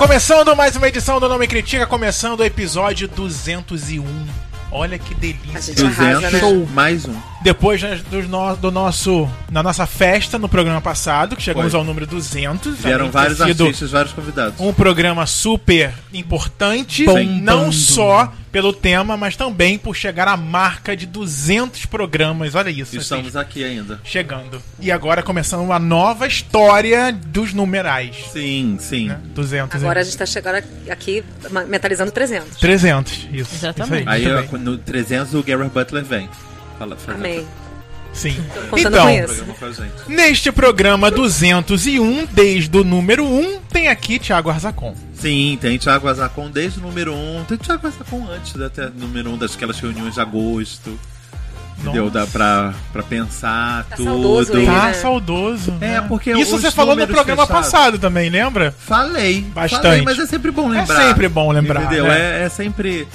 Começando mais uma edição do Nome Critica, começando o episódio 201. Olha que delícia. gente arrasa, né? 200 mais um. Depois né, do, no- do nosso, da nossa festa no programa passado, que chegamos Foi. ao número 200. Vieram vários artistas, vários convidados. Um programa super importante, Bombando. não só pelo tema, mas também por chegar à marca de 200 programas. Olha isso. assim, Estamos aqui ainda. chegando. E agora começando uma nova história dos numerais. Sim, sim. Né? 200. Agora a gente tá chegando aqui mentalizando 300. 300. Isso. Exatamente. Isso Aí muito eu- no 300 o Gareth Butler vem. Fala, faz Amém. Sim. Então, o neste programa 201, desde o número 1, tem aqui Thiago Arzacon. Sim, tem Thiago Azacon desde o número 1. Tem Thiago Azacon antes da até número 1 daquelas reuniões de agosto. Entendeu? Nossa. Dá pra, pra pensar Tá tudo. saudoso aí, Tá né? saudoso. É, né? porque Isso você falou no programa fechados- passado também, lembra? Falei. Bastante. Falei, mas é sempre bom lembrar. sempre bom lembrar, Entendeu? né? É, é sempre.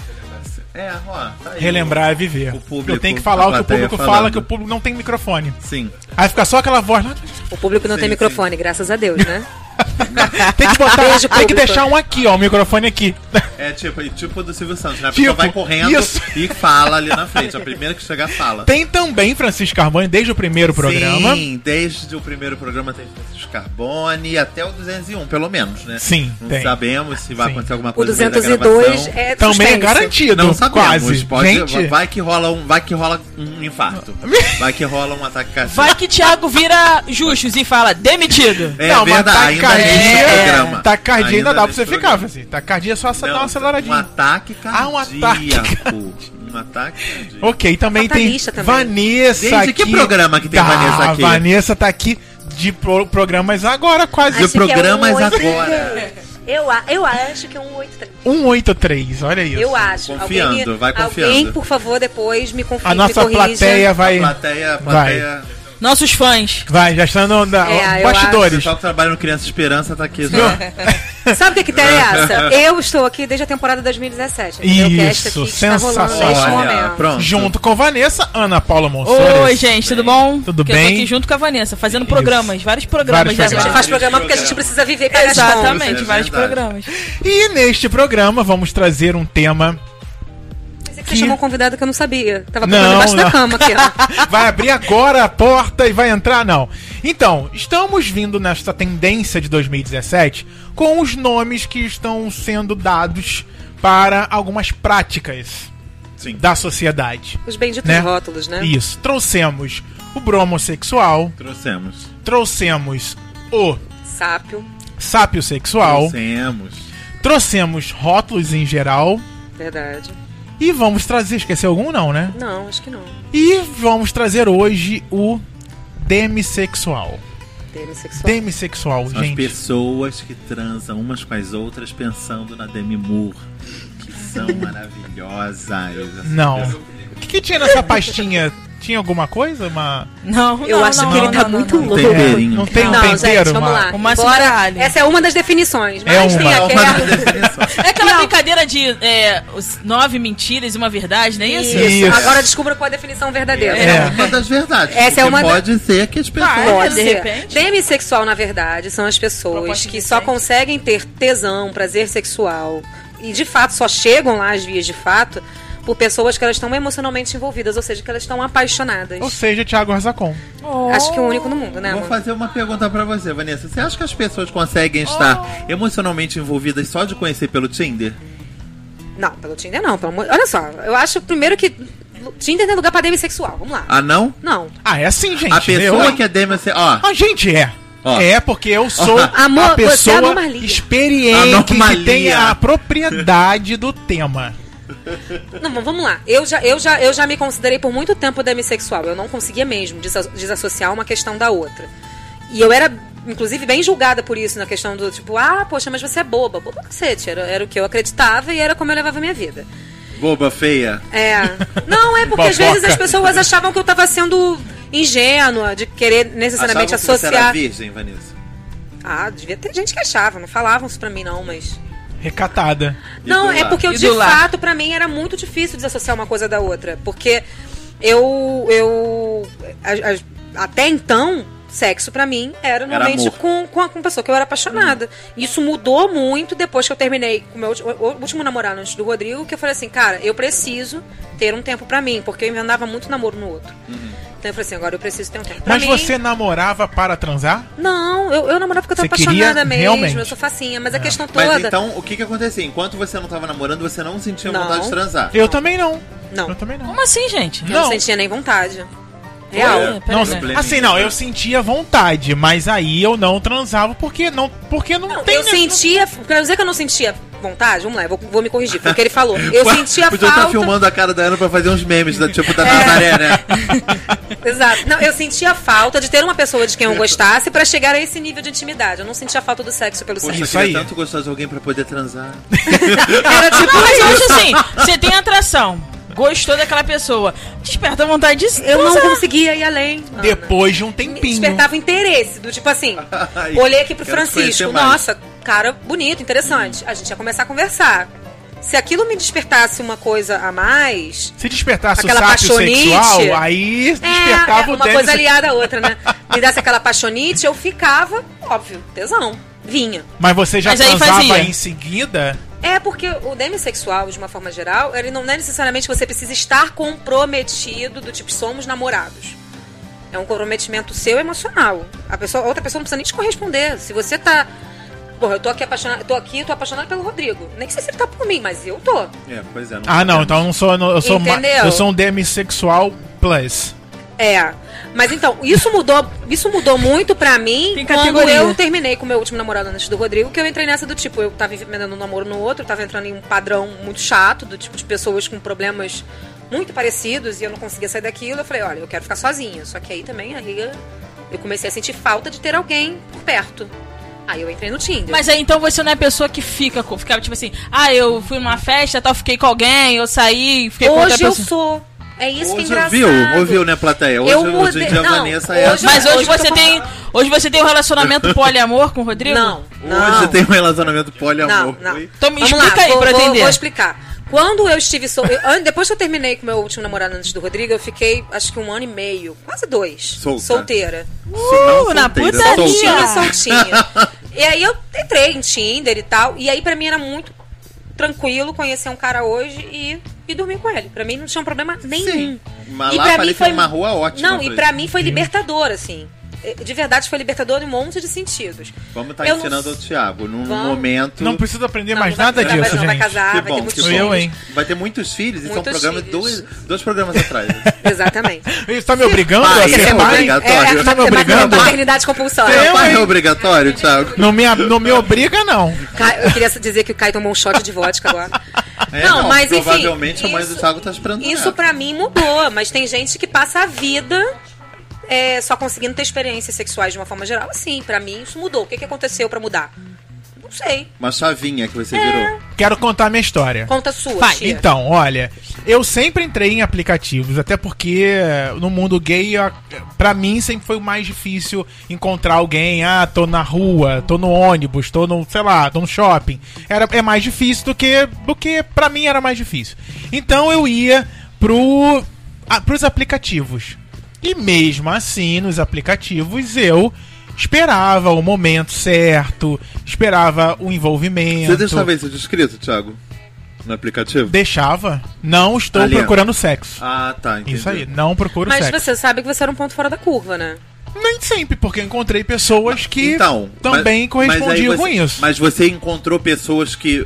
É, ó, tá aí. Relembrar é viver. O público, Eu tenho que falar o que o público fala, falando. que o público não tem microfone. Sim. Aí fica só aquela voz lá. O público não Sim, tem sim. microfone, graças a Deus, né? Tem que botar. Beijo, tem que deixar um aqui, ó. O microfone aqui. É tipo, tipo do Silvio Santos, né? A Tipo, pessoa vai correndo isso. e fala ali na frente. A primeira que chegar fala. Tem também Francisco Carbone desde o primeiro programa. Sim, desde o primeiro programa tem Francisco Carbone até o 201, pelo menos, né? Sim, Não tem. sabemos se vai Sim. acontecer alguma O coisa. da 202 gravação. é Também é garantido. Não sabemos, quase. pode, Gente, vai que rola um, vai que rola um infarto. vai que rola um ataque cardíaco. Vai que Thiago vira Justus e fala demitido. É não, mas verdade, ainda taquicardia, nesse programa. taquicardia ainda, dá pra você programa. ficar, assim. Taquicardia é só dar Não, uma aceleradinha. Um ataque cardíaco. Ah, um ataque Um ataque cardíaco. Ok, também tem também. Vanessa Desde aqui. que programa que tem Ah, Vanessa aqui? A Vanessa tá aqui de pro- programas agora, quase. De Acho que é um programas agora. Eu, eu acho que é um 83. 183, olha isso. Eu acho. Confiando, alguém, vai confiando. Alguém, por favor, depois me confirme, A nossa plateia vai. A plateia, a plateia. Nossos fãs. Vai, já está no na, É, eu O bastidores. pessoal que trabalha no Criança Esperança tá aqui. Sabe o que que interessa? Eu estou aqui desde a temporada 2017. entendeu? Que é Isso, sensacional. neste Olha, momento. pronto. Junto com Vanessa, Ana Paula Monsoura. Oi, gente, tudo bom? Tudo Que Eu bem? tô aqui junto com a Vanessa, fazendo programas, vários programas. Vários já. A gente programas. faz programa porque a gente precisa viver. Exatamente, vários programas. E neste programa vamos trazer um tema. Que você chamou um convidado que eu não sabia. Tava Não, debaixo não. da cama aqui, ó. Vai abrir agora a porta e vai entrar? Não. Então, estamos vindo nesta tendência de 2017 com os nomes que estão sendo dados para algumas práticas Sim. da sociedade. Os benditos Né? rótulos, né? Isso. Trouxemos o bromossexual, Trouxemos. trouxemos o Sápio, sápio sexual, Trouxemos. trouxemos rótulos em geral verdade. E vamos trazer, esqueci algum não, né? Não, acho que não. E vamos trazer hoje o demissexual. Demissexual. Demissexual, São as gente. pessoas que transam umas com as outras pensando na Demi Moore. Que são maravilhosas. Não. O que, que tinha nessa pastinha? Tinha alguma coisa? Uma... Não, Eu não, acho não, que ele não, tá não, muito não, não. louco. Não tem um Não, tempero? gente, vamos uma- lá. Embora- Baralho. Essa é uma das definições, mas É uma. tem É uma aquela... É aquela brincadeira de é, os nove mentiras e uma verdade, não é isso? Isso. Agora descubra qual é a definição verdadeira. É. uma das verdades. Essa é uma da- pode ser que as pessoas. Pode de repente. Demissexual, na verdade, são as pessoas Proposta que só conseguem ter tesão, prazer sexual e de fato só chegam lá às vias de fato por pessoas que elas estão emocionalmente envolvidas, ou seja, que elas estão apaixonadas. Ou seja, Thiago Arzacon. Acho que é o único no mundo, né, Vou amor? fazer uma pergunta pra você, Vanessa. Você acha que as pessoas conseguem estar emocionalmente envolvidas só de conhecer pelo Tinder? Não, pelo Tinder não. Pelo. Olha só, eu acho primeiro que Tinder tem lugar pra demissexual. Vamos lá. Ah, não? Não. Ah, é assim, gente. a pessoa eu... que é Demi... Ó, A gente é. Ó. É, porque eu sou Amor, a é pessoa anomalia. experiente que tem a propriedade do tema. Não, mas vamos lá. Eu já, eu, já, eu já me considerei por muito tempo demissexual. Eu não conseguia mesmo desa- desassociar uma questão da outra. E eu era, inclusive, bem julgada por isso, na questão do tipo, ah, poxa, mas você é boba. Boba cacete. Era, era o que eu acreditava e era como eu levava a minha vida. boba feia. É. Não, é porque às vezes as pessoas achavam que eu tava sendo ingênua, de querer necessariamente Achavam que você era associar. virgem, Vanessa. Ah, devia ter gente que achava, não falavam isso pra mim, não, mas. Recatada. Não, é porque eu, de fato, pra mim era muito difícil desassociar uma coisa da outra. Porque eu. eu a- a- até então, sexo pra mim era normalmente com, com, a, com a pessoa que eu era apaixonada. Isso mudou muito depois que eu terminei com o meu ulti- o último namorado antes do Rodrigo, que eu falei assim, cara, eu preciso ter um tempo pra mim, porque eu emendava muito namoro no outro. Então eu falei assim, agora eu preciso ter um tempo pra Mas mim. você namorava para transar? Não, eu, eu namorava porque eu tava Você apaixonada mesmo, realmente? eu sou facinha, mas a questão toda... Mas então, o que que acontecia? Enquanto você não tava namorando, você não sentia Não. vontade de transar. Eu também não. Não. Eu também não. Como assim, gente? Eu não, Não. sentia nem vontade. Real. Pera Não, assim, não, eu sentia vontade, mas aí eu não transava porque não, porque não, Não, tem. eu sentia. Quer dizer que eu não sentia vontade? Vamos lá, eu vou, vou me corrigir. Foi o que ele falou. Eu sentia Podia estar falta. filmando a cara da Ana pra fazer uns memes, da, tipo da É. Nazaré, né? Exato. Não, eu sentia falta de ter uma pessoa de quem eu gostasse pra chegar a esse nível de intimidade. Eu não sentia falta do sexo pelo Poxa, eu sexo. Isso aí. tanto gostar de alguém pra poder transar. Era tipo Não, mas eu acho assim, você tem atração, gostou daquela pessoa, desperta vontade de Eu não conseguia ir além. Ana. Depois de um tempinho. despertava interesse, do tipo assim, Ai, olhei aqui pro Francisco, nossa, cara bonito, interessante. A gente ia começar a conversar. Se aquilo me despertasse uma coisa a mais, Se despertasse Aquela o sábio paixonite. sexual, aí É, despertava é o uma coisa aliada à outra, né? Me desse aquela paixonite, eu ficava, óbvio, tesão. Vinha. Mas você já Mas transava fazia. em seguida? É porque o demissexual, de uma forma geral, ele não é necessariamente você precisa estar comprometido do tipo, somos namorados. É um comprometimento seu emocional. A, pessoa, outra pessoa não precisa nem te corresponder. Se você tá. Porra, eu tô aqui apaixonado, tô aqui, tô apaixonado pelo Rodrigo. Nem que você sempre tá por mim, mas eu tô. É, pois é. Ah, não, então eu não sou. Eu sou, ma- Entendeu? eu sou um demissexual plus. É. Mas então, isso mudou, isso mudou muito pra mim quando eu terminei com o meu último namorado antes do Rodrigo, que eu entrei nessa do tipo, eu tava emendando um namoro no outro, eu tava entrando em um padrão muito chato, do tipo de pessoas com problemas muito parecidos, e eu não conseguia sair daquilo. Eu falei, olha, eu quero ficar sozinha. Só que aí também, aí eu comecei a sentir falta de ter alguém por perto. Aí eu entrei no Tinder. Mas aí então você não é a pessoa que fica, ficava tipo assim, ah, eu fui numa festa, tal, fiquei com alguém, eu saí, fiquei com outra hoje eu pessoa. sou. É isso que é Hoje engraçado. ouviu, ouviu, né, plateia? Hoje, Eu hoje mudei- a não, Vanessa é hoje- Mas hoje Hoje você tem, hoje você tem um relacionamento poliamor com o Rodrigo? Não, não. Hoje tem um relacionamento poliamor. Não, não. Então me Vamos explica lá, aí vou, pra eu vou- entender. Vou explicar. Quando eu estive sol... eu- an- Depois que eu terminei com meu último namorado antes do Rodrigo, eu fiquei acho que um ano e meio, quase dois, Solta. solteira. Não, na solteira, putaria. solta. Soltinha, soltinha. e aí eu entrei em Tinder e tal, e aí pra mim era muito tranquilo conhecer um cara hoje e, e dormir com ele. Pra mim não tinha um problema nenhum. Sim. Mas E lá pra mim foi foi uma rua ótima. Não, e pra mim foi libertador, assim. De verdade foi libertador em um monte de sentidos. Vamos estar não- ensinando o Thiago. Num Vamos. momento. Não precisa aprender Não, mais não vai nada disso, vai, não, vai gente. casar, Que vai ter bom, muitos bom. eu, filhos. hein? Vai ter muitos filhos, isso é um Muitos programa filhos. dois, dois programas atrás. Exatamente. Você tá me obrigando Pai, a é ser pai? obrigatório. É, Tá me obrigando? Maternidade compulsória. Pai é obrigatório, Thiago. Não me, não me obriga, não. Eu queria dizer que o Caio tomou um shot de vodka agora. É, não, mas enfim. Provavelmente a mãe do isso- Thiago tá esperando Isso pra mim mudou, mas tem gente que passa a vida é, só conseguindo ter experiências sexuais de uma forma geral. Assim, pra mim isso mudou. O que, que aconteceu pra mudar? Não sei. Uma chavinha que É. você virou. Quero contar minha história. Conta sua, Vai, tia. Então, olha, eu sempre entrei em aplicativos, até porque no mundo gay, a- pra mim sempre foi o mais difícil encontrar alguém. Ah, tô na rua, tô no ônibus, tô no, sei lá, tô no shopping. Era, é mais difícil do que, do que pra mim era mais difícil. Então eu ia pro, a, pros aplicativos. E mesmo assim, nos aplicativos, eu esperava o momento certo, esperava o envolvimento. Você deixava isso descrito, Thiago? No aplicativo? Deixava. Não estou Ali, ó. procurando sexo. Ah, tá, entendi. Isso aí, não procuro Mas sexo. você sabe que você era um ponto fora da curva, né? Nem sempre, porque eu encontrei pessoas que Então, também mas- mas correspondiam você- com isso. Mas você encontrou pessoas que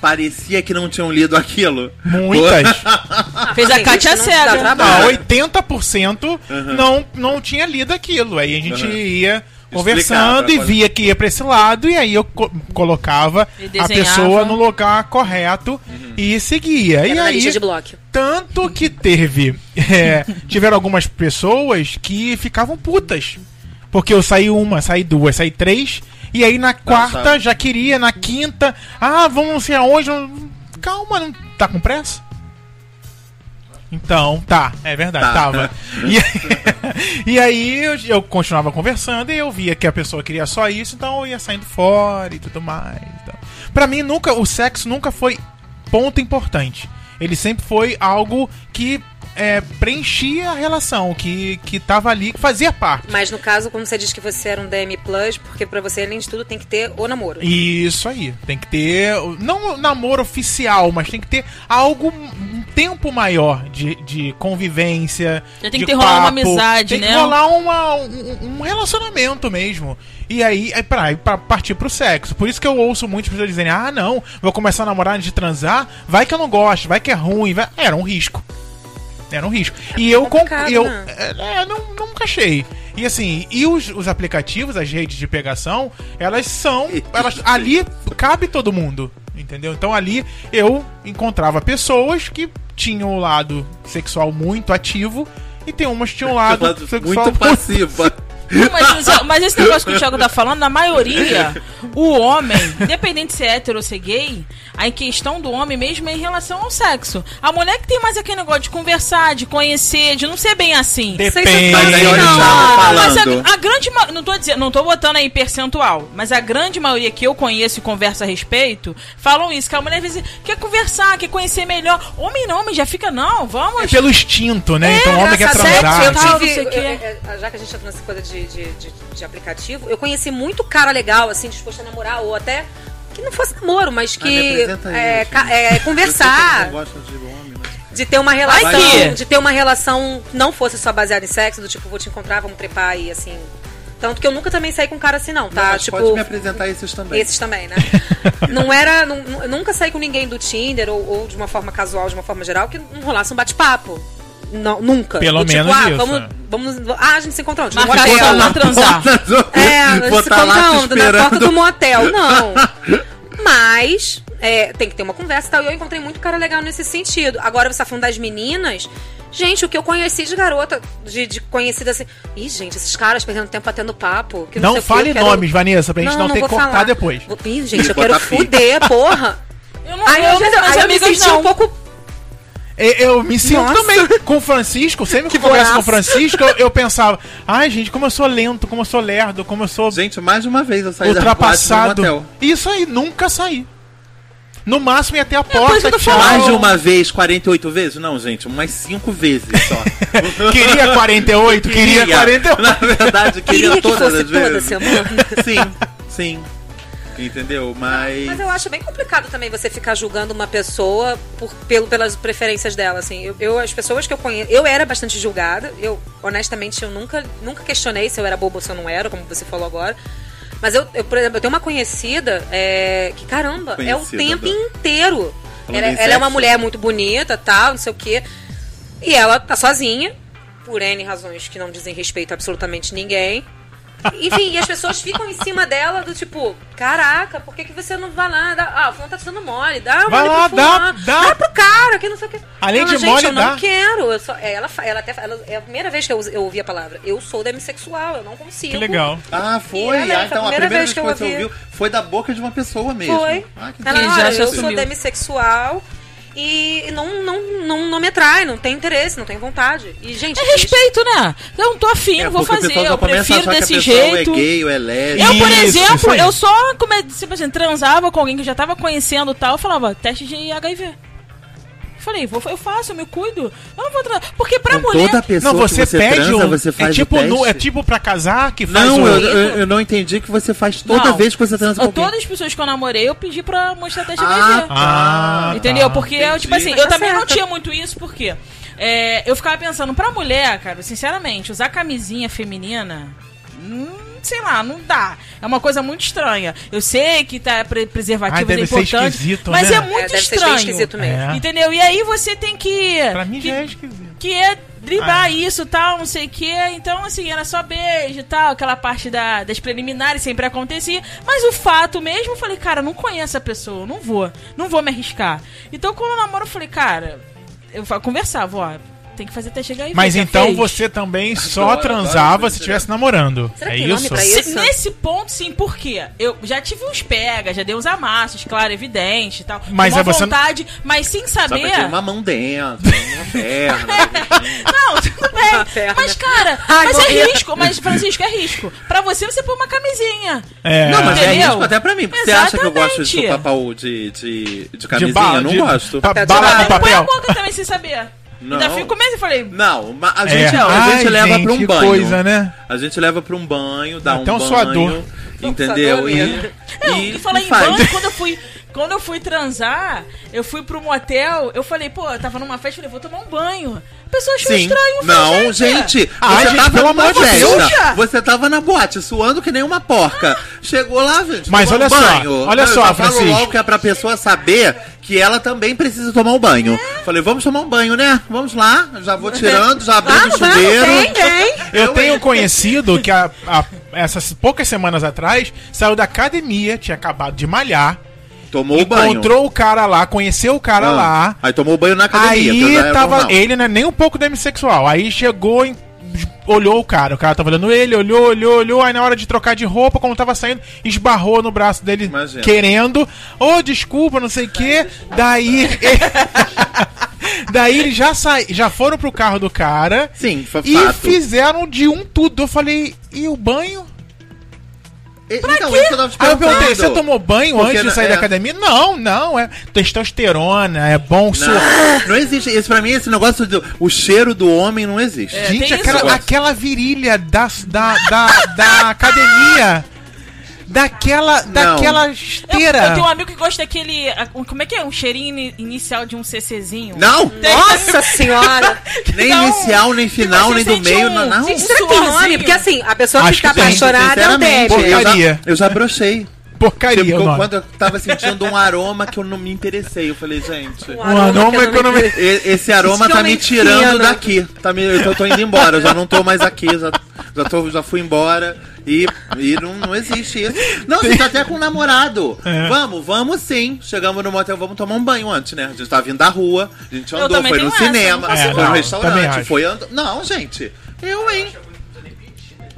parecia que não tinham lido aquilo? Muitas. Fez a Kátia não cega. trabalho. Ah, 80% não, não tinha lido aquilo. Aí a gente Uhum. ia conversando e via que ia pra esse lado, e aí eu co- colocava E a pessoa no lugar correto Uhum. e seguia. E Era na aí, lista de bloco. Tanto que teve. é, tiveram algumas pessoas que ficavam putas. Porque eu saí uma, saí duas, saí três. E aí na quarta já queria, na quinta. Ah, vamos não sei aonde. Calma, não tá com pressa? Então, tá, é verdade, Tá. tava. E, e aí eu, eu continuava conversando e eu via que a pessoa queria só isso, então eu ia saindo fora e tudo mais. Então. Pra mim, nunca, o sexo nunca foi ponto importante. Ele sempre foi algo que é, preenchia a relação, que, que tava ali, que fazia parte. Mas no caso, como você diz que você era um DM Plus, porque pra você, além de tudo, tem que ter o namoro. Isso aí. Tem que ter. Não namoro oficial, mas tem que ter algo. Um tempo maior de, de convivência. Já tem de que ter rolar uma amizade, tem né? que rolar uma, um, um relacionamento mesmo. E aí, é pra, pra partir pro sexo. Por isso que eu ouço muitas pessoas dizerem: ah, não, vou começar a namorar antes de transar, vai que eu não gosto, vai que é ruim. Vai... Era um risco. Era um risco. E eu, eu né? é, é, não, nunca achei. E assim, e os, os aplicativos, as redes de pegação, elas são. Elas, ali cabe todo mundo. Entendeu? Então ali eu encontrava pessoas que tinham o lado sexual muito ativo e tem umas que tinham o lado Lado sexual muito passiva. Não, Mas, mas- esse negócio que o Thiago tá falando, na maioria, o homem, independente se é hétero ou se é gay, a questão do homem mesmo é em relação ao sexo. A mulher que tem mais aquele negócio de conversar, de conhecer, de não ser bem assim. Depende. Mas aí Não, Thiago Mas a, a grande não tô dizendo, não tô botando aí percentual, mas a grande maioria que eu conheço e converso a respeito, falam isso, que a mulher às vezes quer conversar, quer conhecer melhor. Homem não, homem já fica, não, É vamos. pelo instinto, né? então o homem quer transar. Eu tal, tive, não sei o quê. eu- eu- já que a gente tá nessa coisa de, de, de, de aplicativo, eu conheci muito cara legal, assim, disposto a namorar, ou até que não fosse namoro, mas Ah, me que apresenta é, é, Eu que conversar, não gosta de homem, mas- de ter uma relação, de ter uma relação não fosse só baseada em sexo, do tipo, vou te encontrar, vamos trepar e assim. Tanto que eu nunca também saí com um cara assim, não, Não, tá? mas tipo, pode me apresentar esses também. esses também, né? não era. nu- nunca saí com ninguém do Tinder ou, ou de uma forma casual, de uma forma geral, que não rolasse um bate-papo. Não, nunca. Pelo Do tipo, menos ah, isso, vamos, é. vamos. Ah, a gente se encontrou onde? Marcar motel. só pra transar. É, a gente se encontrou onde? Na porta do motel. Não. Mas é, tem que ter uma conversa e tal. E eu encontrei muito cara legal nesse sentido. Agora você tá falando das meninas. Gente, o que eu conheci de garota, de, de conhecida assim. Ih, gente, esses caras perdendo tempo batendo papo. que Não sei o quê, fale eu quero- nomes, Vanessa, pra gente não, ter que cortar falar. depois. Ih, gente, eu quero fuder, porra. Eu não, Aí, eu, minhas aí eu me amigas senti não. um pouco. Eu, eu me sinto Nossa. também com o Francisco, sempre que eu converso com o Francisco, eu, eu pensava, ai gente, como eu sou lento, como eu sou lerdo, como eu sou Gente, mais uma vez eu saí da ultrapassado. motel. Isso aí, nunca saí. No máximo ia até a que porta, eu tô tchau. Mais de uma vez, 48 vezes? Não, gente, umas 5 vezes só. Queria 48, queria 48. Na verdade, queria, Queria que todas fosse as toda vezes. semana. Sim, sim. Entendeu? Mas. Mas eu acho bem complicado também você ficar julgando uma pessoa por, pelo, pelas preferências dela, assim. Eu, eu- as pessoas que eu conheço... Eu era bastante julgada. Eu, honestamente, eu nunca, nunca questionei se eu era boba ou se eu não era, como você falou agora. Mas eu, eu, por exemplo, eu tenho uma conhecida é, que, caramba, é o Conhecida, tempo inteiro. Ela, em ela é uma mulher muito bonita, tal, não sei o quê. E ela tá sozinha, por N razões que não dizem respeito a absolutamente ninguém. Enfim, e as pessoas ficam em cima dela do tipo, caraca, por que, que você não vai lá? Dá, ah, o fulano tá te dando mole, dá Vai mole lá, pro dá- fulano, dá. pro cara, que não sei o que. Além de gente, mole, eu não dá. quero. Eu só, é, ela, ela até, ela, é a primeira vez que eu, eu ouvi a palavra. Eu sou demissexual, eu não consigo. Que legal. Ah, foi? Ela, ah, então foi a primeira vez que, você ouvi. ouviu foi da boca de uma pessoa mesmo. Foi. Ah, que Ela, olha, já eu assumiu. sou demissexual e não, não, não, não me atrai, não tem interesse, não tenho vontade. E, gente, É respeito, né? Eu não tô afim, É, não vou fazer, eu prefiro desse pessoa jeito. é gay é lésbica. Eu, por Isso, isso exemplo, aí. eu só, come, tipo assim, transava com alguém que eu já tava conhecendo e tal, eu falava, teste de HIV. Falei, vou, eu faço, eu me cuido. Eu não vou transar. Porque pra Com mulher. toda pessoa Não, você, que você pede transa, um. você faz é, tipo o teste. no- é tipo pra casar que faz Não, um. eu, eu, eu não entendi que você faz toda Não. vez que você transa com eu- alguém. Todas as pessoas que eu namorei, eu pedi pra mostrar teste Ah, HIV. Ah, Entendeu? tá. Porque, eu, entendi. tipo assim, eu tá também não tinha muito isso, porque é, eu ficava pensando, pra mulher, cara, sinceramente, usar camisinha feminina, hum, sei lá, não dá. É uma coisa muito estranha. Eu sei que tá preservativo é ser importante, esquisito, mas né? é muito é, deve ser bem estranho. esquisito mesmo. É. Entendeu? E aí você tem que. Pra mim que, já é esquisito. que é driblar Ah. isso tal, não sei o que. Então, assim, era só beijo e tal, aquela parte da, das preliminares sempre acontecia. Mas o fato mesmo, eu falei, cara, não conheço a pessoa, não vou, não vou me arriscar. Então, quando eu namoro, eu falei, cara, eu conversava, ó, tem que fazer até chegar aí. Mas então você também só transava se estivesse namorando. Será é isso? pra isso? Nesse ponto, sim, por quê? Eu já tive uns pega, já dei uns amassos, claro, evidente e tal. Mas com é você- vontade, mas sem Só saber. ter uma mão dentro, uma perna. Não, tudo bem. Uma perna. Mas, cara, Ai, mas é risco. Mas, Francisco, é risco. Pra você, você põe uma camisinha. É. Não, mas é Entendeu? risco até pra mim. Porque você acha que eu gosto de Exatamente. chupar pau de, de, de de camisinha? bala, eu não de, gosto. Papel de bala bala. com Põe a papel. boca também sem saber. Não. Ainda fico mesmo e falei, Não, a É. gente, a Ai, gente leva gente, pra um banho. coisa, né? A gente leva pra um banho, dá Até um um banho. suador. Entendeu? Um E, suador Não, e, e falar e em faz. banho, quando eu fui. Quando eu fui transar, eu fui pro motel, eu falei, pô, eu tava numa festa, eu falei, vou tomar um banho. A pessoa achou Sim. estranho. eu Não, falei, gente, Ah, você gente, tava pelo amor de. Deus. Você tava na boate, suando que nem uma porca. Chegou lá, gente. Mas olha um só, banho. olha eu só, falo Francisco. logo que é pra pessoa saber que ela também precisa tomar um banho. Falei, vamos tomar um banho, né? Vamos lá. Já vou tirando, já abrindo o chuveiro. tem, tem. Eu Eu, tenho conhecido que a- a- essas poucas semanas atrás saiu da academia, tinha acabado de malhar, Tomou o banho. encontrou o cara lá, conheceu o cara Ah, lá. Aí tomou banho na academia. Aí tava. Ele não é nem um pouco demissexual. Aí chegou em- Olhou o cara, o cara tava olhando ele, olhou, olhou, olhou. Aí na hora de trocar de roupa, como tava saindo, esbarrou no braço dele, Imagina. querendo. Ô, desculpa, não sei o quê. Daí. Daí eles já, sa... já foram pro carro do cara Sim, foi e fato. fizeram de um tudo. Eu falei, e o banho? E- Então, isso que eu tava te Aí eu perguntei, você tomou banho Porque antes de sair é. da academia? Não, não, é testosterona, é bom suor. Não, existe. Isso pra mim, esse negócio do o cheiro do homem não existe. É, Gente, aquela, aquela virilha da, da, da, da academia. Daquela, daquela Eu, esteira. eu tenho um amigo que gosta daquele. Como é que é? Um cheirinho ini- inicial de um CCzinho. Não! Nossa senhora! Nem Não. inicial, nem final, você nem do meio, um- não. não. Gente, Será que tem nome? Porque assim, a pessoa Acho que tá que tem, apaixonada é o eu já, eu já brochei. Porcaria Tipo, quando eu tava sentindo um aroma que eu não me interessei, eu falei, gente. Um aroma que eu não que eu não me- Esse aroma tá me tirando fino. daqui. Tá me, eu tô indo embora, eu já não tô mais aqui, já, já, tô, já fui embora. E, e não, não existe isso. Não, você tá até com um namorado. É. Vamos, vamos sim. Chegamos no motel, vamos tomar um banho antes, né? A gente tá vindo da rua, a gente andou, foi no essa, cinema, consigo foi no não. Restaurante, foi andando. Não, gente. Eu, hein?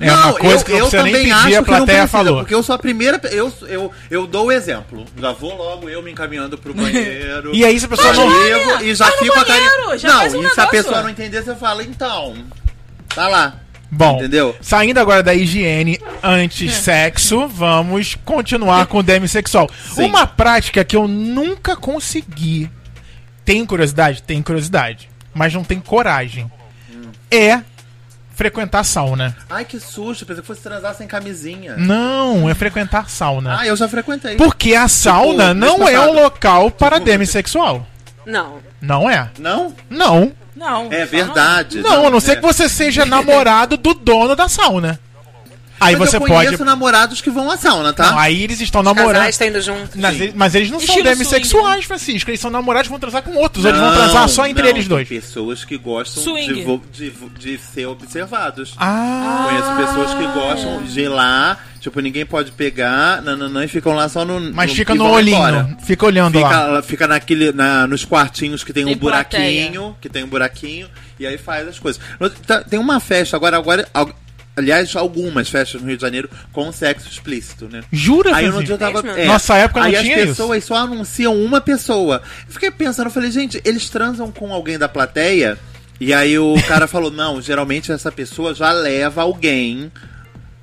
É uma coisa que não precisa nem pedir, a que não plateia precisa, falou. Porque eu sou a primeira. Eu, eu, eu dou o exemplo. Já vou logo eu me encaminhando pro banheiro. E aí, se a pessoa não- e já fico a banheiro, carinha. já Não, um e se a negócio. pessoa não entender, você fala, então. Tá lá. Bom, Entendeu? saindo agora da higiene antes sexo, vamos continuar com o demissexual. Sim. Uma prática que eu nunca consegui. Tenho curiosidade? Tenho curiosidade. Mas não tenho coragem. É frequentar sauna. Ai, que susto. Pensei que fosse transar sem camisinha. Não, é frequentar sauna. Ah, eu já frequentei. Porque a sauna mês não é um local para demissexual. Não. Não é. Não? Não. Não. É verdade. Não, a não ser é. que você seja namorado do dono da sauna. Aí Mas você eu pode. conheço namorados que vão à sauna, tá? Não, aí eles estão Os namorando. casais estão indo junto. Mas, Sim. ele- mas eles não são Estilo demissexuais, Francisco. Eles são namorados que vão transar com outros. ou eles vão Não, transar só entre não, eles dois. Tem pessoas que gostam Swing. de, vo- de, de ser observados. Ah, Conheço pessoas que gostam de ir lá, tipo, ninguém pode pegar, nananã, e ficam lá só no. mas no, fica no olhinho. embora. Fica olhando Fica, lá. fica naquele, na, nos quartinhos que tem, Tem um buraquinho, que tem um buraquinho, e aí faz as coisas. Tá- Tem uma festa agora, agora. Al- Aliás, algumas festas no Rio de Janeiro com sexo explícito, né? Jura, Aí no Francisco? dia eu tava. É. Nossa época não aí tinha as isso. pessoas só anunciam uma pessoa. Eu fiquei pensando, eu falei, gente, eles transam com alguém da plateia? E aí o cara falou, não, geralmente essa pessoa já leva alguém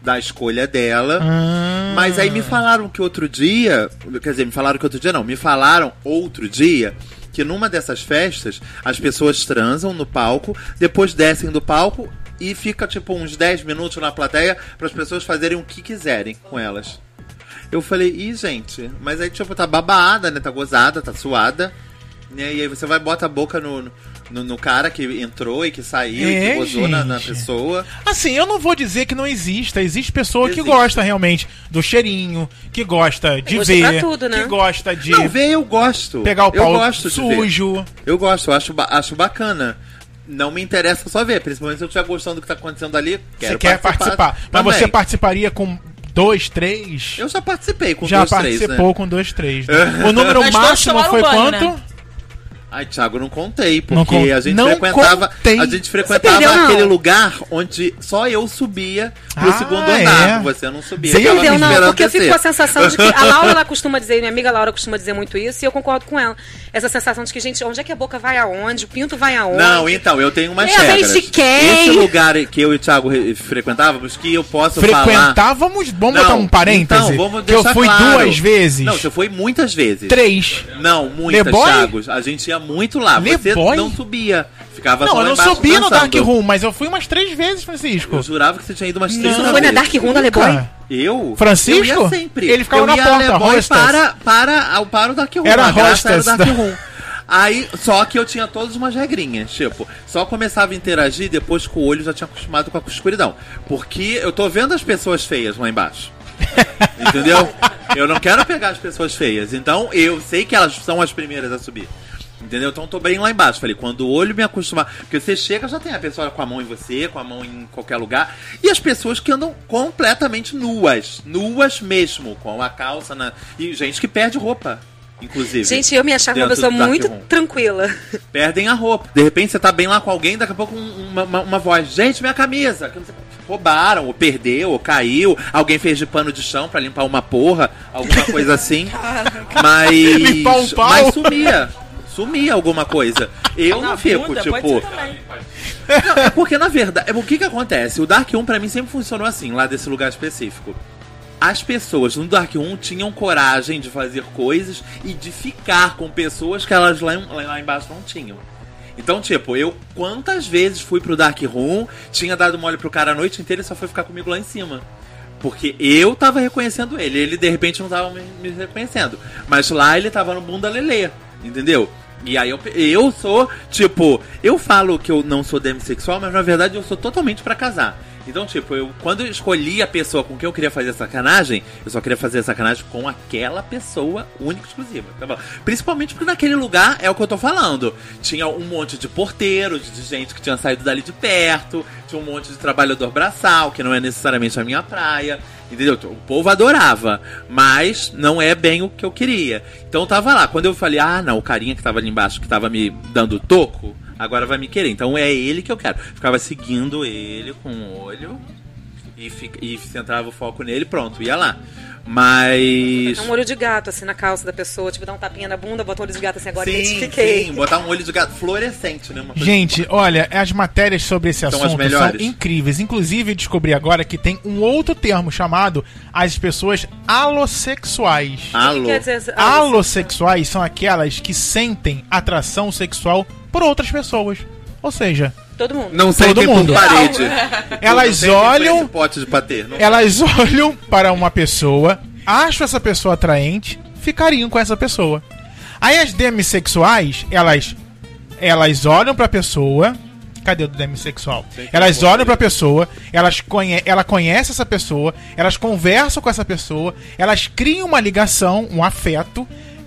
da escolha dela. Ah. Mas aí me falaram que outro dia, quer dizer, me falaram que outro dia não, me falaram outro dia que numa dessas festas as pessoas transam no palco, depois descem do palco e fica tipo uns 10 minutos na plateia para as pessoas fazerem o que quiserem com elas. Eu falei, ih, gente, mas aí tipo tá babada, né? Tá gozada, tá suada. Né? E aí você vai e bota a boca no, no, no cara que entrou e que saiu e É, que gozou na, na pessoa. Assim, eu não vou dizer que não exista. Existe pessoa que Existe. gosta realmente do cheirinho, que gosta de gosto ver, tudo, né? que gosta de Não, ver eu gosto. pegar o eu pau gosto de ver. sujo. Eu gosto, eu acho, acho bacana. Não me interessa só ver, principalmente se eu estiver gostando do que tá acontecendo ali. Você quer participar. Mas também. você participaria com dois, três? Eu já participei com Já dois, três, participou né? com dois, três. né? O número Mas máximo foi banho, quanto? né? Ai, Thiago, não contei, porque Não con- a gente não frequentava. contei. A gente frequentava perdeu, aquele lugar onde só eu subia pro Ah, segundo andar. é? Você não subia. Você Entendeu? Não, porque eu fico com a sensação de que. A Laura, ela costuma dizer, minha amiga Laura costuma dizer muito isso, e eu concordo com ela. Essa sensação de que, gente, onde é que a boca vai aonde? O pinto vai aonde? Não, então, eu tenho umas É regras. de quem? Esse lugar que eu e o Thiago re- frequentávamos, que eu posso falar... Frequentávamos, vamos Não, botar um parêntese, então, vamos que eu deixar fui claro. duas vezes. Não, você foi muitas vezes. Três. Não, muitas? Thiago. A gente ia muito lá. Você Boy? não subia. Ficava Não, só eu não embaixo subi no Dark dançando. Room, mas eu fui umas três vezes, Francisco. Eu jurava que você tinha ido umas três Não. Você foi na vezes. Dark Room da Le Boy? Nunca. Eu? Francisco? Eu ia sempre. Ele ficava eu na ia porta, Le Boy hostess. para, para, para o Dark Room. Era a hostess Era o Dark da- Room. Aí, só que eu tinha todas umas regrinhas, tipo, só começava a interagir depois que o olho já tinha acostumado com a escuridão. Porque eu tô vendo as pessoas feias lá embaixo. Entendeu? Eu não quero pegar as pessoas feias. Então, eu sei que elas são as primeiras a subir. Entendeu? Então eu tô bem lá embaixo. Falei, quando o olho me acostumar. Porque você chega, já tem a pessoa com a mão em você, com a mão em qualquer lugar. E as pessoas que andam completamente nuas. Nuas mesmo. Com a calça na. E gente que perde roupa. Inclusive. Gente, eu me achava uma pessoa muito tranquila. Perdem a roupa. De repente você tá bem lá com alguém, daqui a pouco um- uma, uma, uma voz. Gente, minha camisa. Roubaram, ou perdeu, ou caiu. Alguém fez de pano de chão pra limpar uma porra. Alguma coisa assim. Mas. Limpar um pau. Mas sumia. Sumia alguma coisa. Eu Na não fico, bunda, tipo. Não, é porque, na verdade, é, o que que acontece? O Dark 1 pra mim sempre funcionou assim, lá desse lugar específico. As pessoas no Dark 1 tinham coragem de fazer coisas e de ficar com pessoas que elas lá, lá embaixo não tinham. Então, tipo, eu quantas vezes fui pro Dark Room, tinha dado mole pro cara a noite inteira e só foi ficar comigo lá em cima. Porque eu tava reconhecendo ele, ele de repente não tava me, me reconhecendo. Mas lá ele tava no bunda lelê, entendeu? E aí eu, eu sou, tipo, eu falo que eu não sou demissexual, mas na verdade eu sou totalmente pra casar. Então, tipo, eu quando eu escolhi a pessoa com quem eu queria fazer sacanagem, eu só queria fazer sacanagem com aquela pessoa única e exclusiva. tá? Principalmente porque naquele lugar é o que eu tô falando. Tinha um monte de porteiros, de gente que tinha saído dali de perto, tinha um monte de trabalhador braçal, que não é necessariamente a minha praia. Entendeu? O povo adorava, mas não é bem o que eu queria. Então tava lá. Quando eu falei, ah, não, o carinha que tava ali embaixo, que tava me dando toco, agora vai me querer. Então é ele que eu quero. Ficava seguindo ele com o olho e, fica, e centrava o foco nele, pronto, ia lá. Mas. É um olho de gato, assim, na calça da pessoa. Tipo, dá um tapinha na bunda, bota o olho de gato assim, agora Sim, identifiquei. sim, botar um olho de gato fluorescente, né? Uma coisa- Gente, olha, as matérias sobre esse São as assunto são melhores. incríveis. Inclusive, eu descobri agora que tem um outro termo chamado as pessoas alossexuais. Que Alô. quer dizer? Alossexuais são aquelas que sentem atração sexual por outras pessoas. Ou seja, Todo mundo. Não Todo mundo. parede. elas Não sentem por olham, pote de patê. Não elas olham para uma pessoa, acham essa pessoa atraente, ficariam com essa pessoa. Aí as demissexuais, elas elas olham pra pessoa, cadê o demissexual? Elas olham pra isso. pessoa, elas conhe ela conhece essa pessoa, elas conversam com essa pessoa, elas criam uma ligação, um afeto,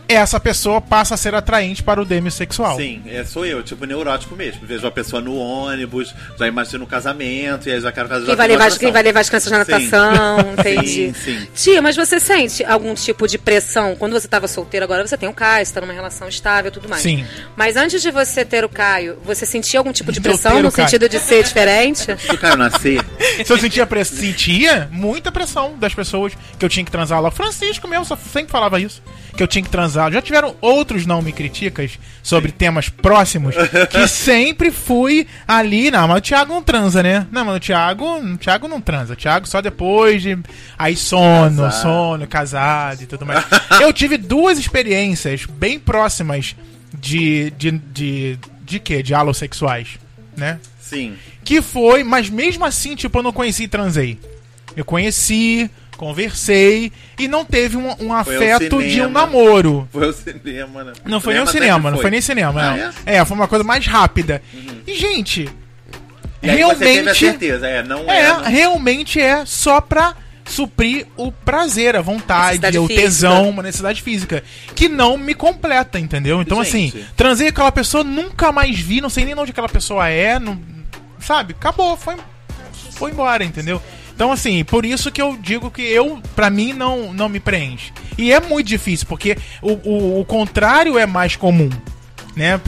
essa pessoa passa a ser atraente para o demissexual. Sim, é, sou eu, tipo neurótico mesmo. Vejo a pessoa no ônibus, já imagino o casamento, e aí já quero casar. Quem vai, levar, as- quem vai levar as crianças na Sim. natação, entendi. Sim, sim. Tia, mas você sente algum tipo de pressão? Quando você estava solteira, agora você tem o Caio, você tá numa relação estável e tudo mais. Sim. Mas antes de você ter o Caio, você sentia algum tipo de pressão no Caio. sentido de ser diferente? Se o Caio nascer, Se eu sentia, press... sentia muita pressão das pessoas que eu tinha que transar lá. Francisco mesmo sempre falava isso. Que eu tinha que transar. Já tiveram outros não me criticas sobre temas próximos que sempre fui ali. Não, mas o Thiago não transa, né? Não, mas o Thiago, o Thiago não transa. O Thiago só depois de. Aí sono, Casado. sono, casado e tudo mais. Eu tive duas experiências bem próximas de. de. de. de quê? De alossexuais, né? sim. Que foi, mas mesmo assim, tipo, eu não conheci e transei. Eu conheci, conversei e não teve um, um afeto de um namoro. Foi ao cinema, né? Não foi nem o cinema, não foi nem cinema. Ah, não. é? foi uma coisa mais rápida. E, gente, E aí você teve a realmente. certeza, é, não é. É, não- realmente é só pra suprir o prazer, a vontade, o física. tesão, uma necessidade física. Que não me completa, entendeu? Então, Gente. assim, transei com aquela pessoa, nunca mais vi, não sei nem onde aquela pessoa é, não, sabe? Acabou, foi, foi embora, entendeu? Então, assim, por isso que eu digo que eu, pra mim, não, não me preenche. E é muito difícil, porque o, o, o contrário é mais comum. Né?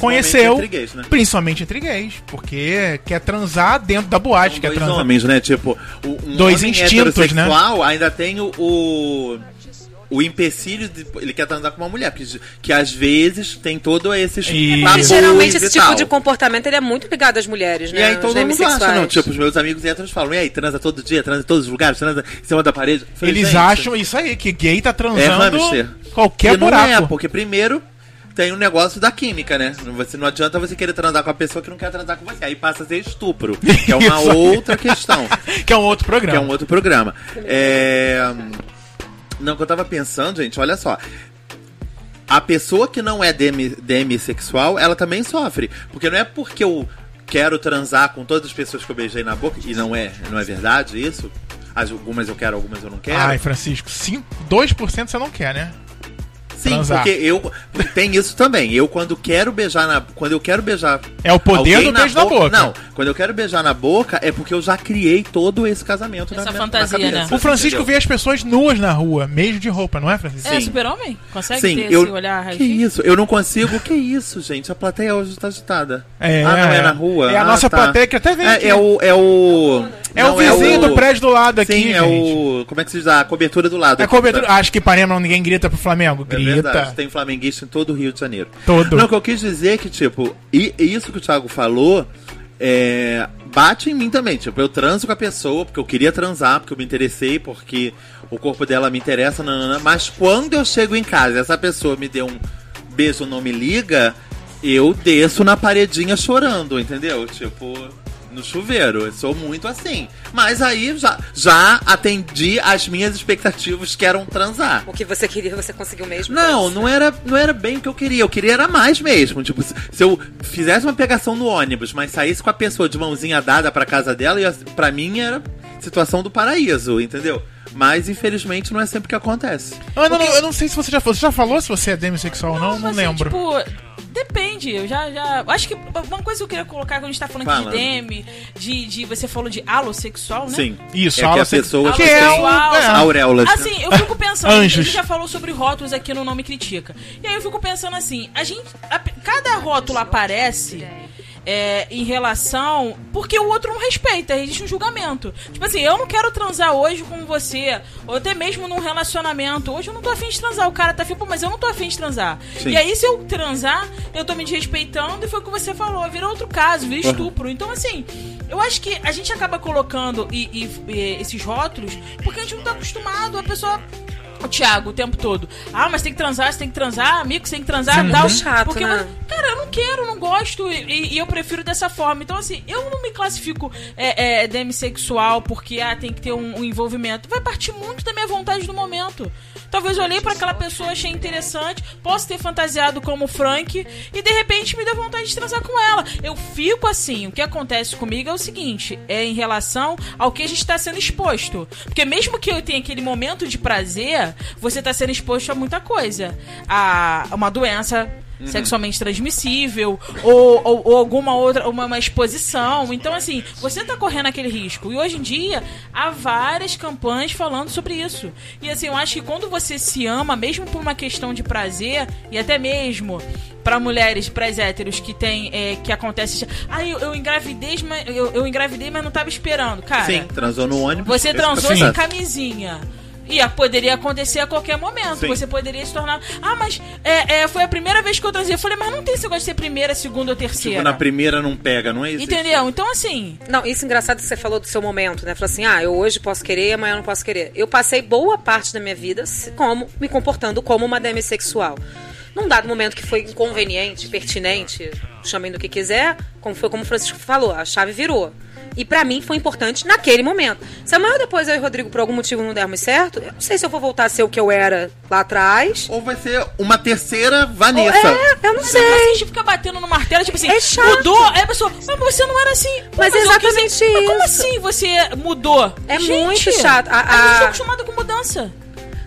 Conheceu, entre gays, né? principalmente entre gays, porque quer transar dentro da boate, São quer dois transar. homens, né? Tipo, um Dois instintos, né? ainda tem o, o, o empecilho de ele quer transar com uma mulher, que, que às vezes tem todo esses tabus geralmente esse tipo de comportamento ele é muito ligado às mulheres, né? E aí todo mundo acha, não. Tipo, os meus amigos héteros falam, e aí, transa todo dia, transa em todos os lugares, transa em cima da parede. Falei, Eles "Gente, acham isso aí, que gay tá É transando hamster. qualquer E não buraco. é, porque primeiro tem um negócio da química, né? Você não adianta você querer transar com a pessoa que não quer transar com você. Aí passa a ser estupro, que é uma outra questão. que é um outro Que programa. é um outro programa. É... Não, que eu tava pensando, gente, olha só. A pessoa que não é demi, demissexual, ela também sofre. Porque não é porque eu quero transar com todas as pessoas que eu beijei na boca, e não é, não é verdade isso? As- Algumas eu quero, algumas eu não quero. Ai, Francisco, sim, 2% você não quer, né? Sim, transar. porque eu tem isso também. Eu quando quero beijar na quando eu quero beijar É o poder do beijo na boca. Não, quando eu quero beijar na boca é porque eu já criei todo esse casamento Essa na minha fantasia, na cabeça, né? O Francisco entendeu? vê as pessoas nuas na rua, mesmo de roupa, não é, Francisco? É, Sim. super-homem? Consegue Sim, ter eu esse olhar Que isso? Eu não consigo. Que isso, gente? A plateia hoje tá agitada. É, ah, não é na rua. É a Ah, nossa tá. plateia que até vem aqui. É, é o é o É não, o vizinho o- do prédio do lado aqui, Sim, é gente. o como é que se diz? A cobertura do lado. É aqui, cobertura. tá? Acho que Ipanema ninguém grita pro Flamengo. É Grita. Verdade, tem flamenguista em todo o Rio de Janeiro. Todo. Não, o que eu quis dizer é que, tipo, e, isso que o Thiago falou, é, bate em mim também. Tipo, eu transo com a pessoa porque eu queria transar, porque eu me interessei, porque o corpo dela me interessa, nanana, mas quando eu chego em casa e essa pessoa me deu um beijo não me liga, eu desço na paredinha chorando, entendeu? Tipo, no chuveiro. Eu sou muito assim. Mas aí já, já atendi as minhas expectativas que eram transar. O que você queria, você conseguiu mesmo? Não, não era, não era bem o que eu queria. Eu queria era mais mesmo. Tipo, se, se eu fizesse uma pegação no ônibus, mas saísse com a pessoa de mãozinha dada pra casa dela, ia, pra mim era situação do paraíso, entendeu? Mas infelizmente não é sempre que acontece. Ana, não, eu não sei se você já falou. Você já falou se você é demissexual ou não? Não assim, lembro. Tipo, depende. Eu já, já. Acho que uma coisa que eu queria colocar quando a gente tá falando Fala. de DM, de, de. Você falou de alossexual, né? Sim. Isso, é que a pessoa que é tem um- é. auréolas. Assim, eu fico pensando, a Anjos. gente já falou sobre rótulos aqui no Não Me Critica. E aí eu fico pensando assim, a gente. a- cada rótulo aparece. É, em relação. Porque o outro não respeita, existe um julgamento. Tipo assim, eu não quero transar hoje com você, ou até mesmo num relacionamento. Hoje eu não tô afim de transar. O cara tá afim, pô, mas eu não tô afim de transar. Sim. E aí, se eu transar, eu tô me desrespeitando, e foi o que você falou, vira outro caso, vira estupro. Então, assim, eu acho que a gente acaba colocando e, e- e esses rótulos porque a gente não tá acostumado, a pessoa. O Thiago, o tempo todo. Ah, mas tem que transar, você tem que transar, amigo, você tem que transar, tal. Chato, porque, né? Cara, eu não quero, não gosto e, e- eu prefiro dessa forma. Então, assim, eu não me classifico é, é, demissexual porque ah, tem que ter um, um envolvimento. Vai partir muito da minha vontade no momento. Talvez eu olhei pra aquela pessoa, achei interessante, posso ter fantasiado como Frank e de repente me deu vontade de transar com ela. Eu fico assim. O que acontece comigo é o seguinte: é em relação ao que a gente está sendo exposto. Porque mesmo que eu tenha aquele momento de prazer, você está sendo exposto a muita coisa. A uma doença sexualmente transmissível ou, ou, ou alguma outra uma, uma exposição então assim você tá correndo aquele risco e hoje em dia há várias campanhas falando sobre isso e assim eu acho que quando você se ama mesmo por uma questão de prazer e até mesmo para mulheres, para héteros que tem é, que acontece, ah, eu, eu engravidei, mas eu, eu engravidei, mas não tava esperando, cara. Sim, transou no ônibus. Você transou sem camisinha. E a- poderia acontecer a qualquer momento. Sim. Você poderia se tornar. Ah, mas é, é, foi a primeira vez que eu transei. Eu falei, mas não tem esse negócio de ser primeira, segunda ou terceira. Tipo, na primeira não pega, não é isso? Entendeu? Então, assim. Não, isso é engraçado que você falou do seu momento, né? Falou assim, ah, eu hoje posso querer, amanhã eu não posso querer. Eu passei boa parte da minha vida como me comportando como uma demissexual. Num dado momento que foi inconveniente, pertinente, chamem do que quiser, como foi como o Francisco falou, a chave virou. E pra mim foi importante naquele momento. Se amanhã ou depois eu e o Rodrigo por algum motivo não dermos certo, eu não sei se eu vou voltar a ser o que eu era lá atrás. Ou vai ser uma terceira Vanessa. É, eu não Mas sei. a gente fica batendo no martelo, tipo assim, É chato. mudou. Aí a pessoa, mas você não era assim. Pô, Mas eu exatamente quis- Mas como isso. assim você mudou? É Gente, muito chato. A- A, gente a- tá acostumado com mudança.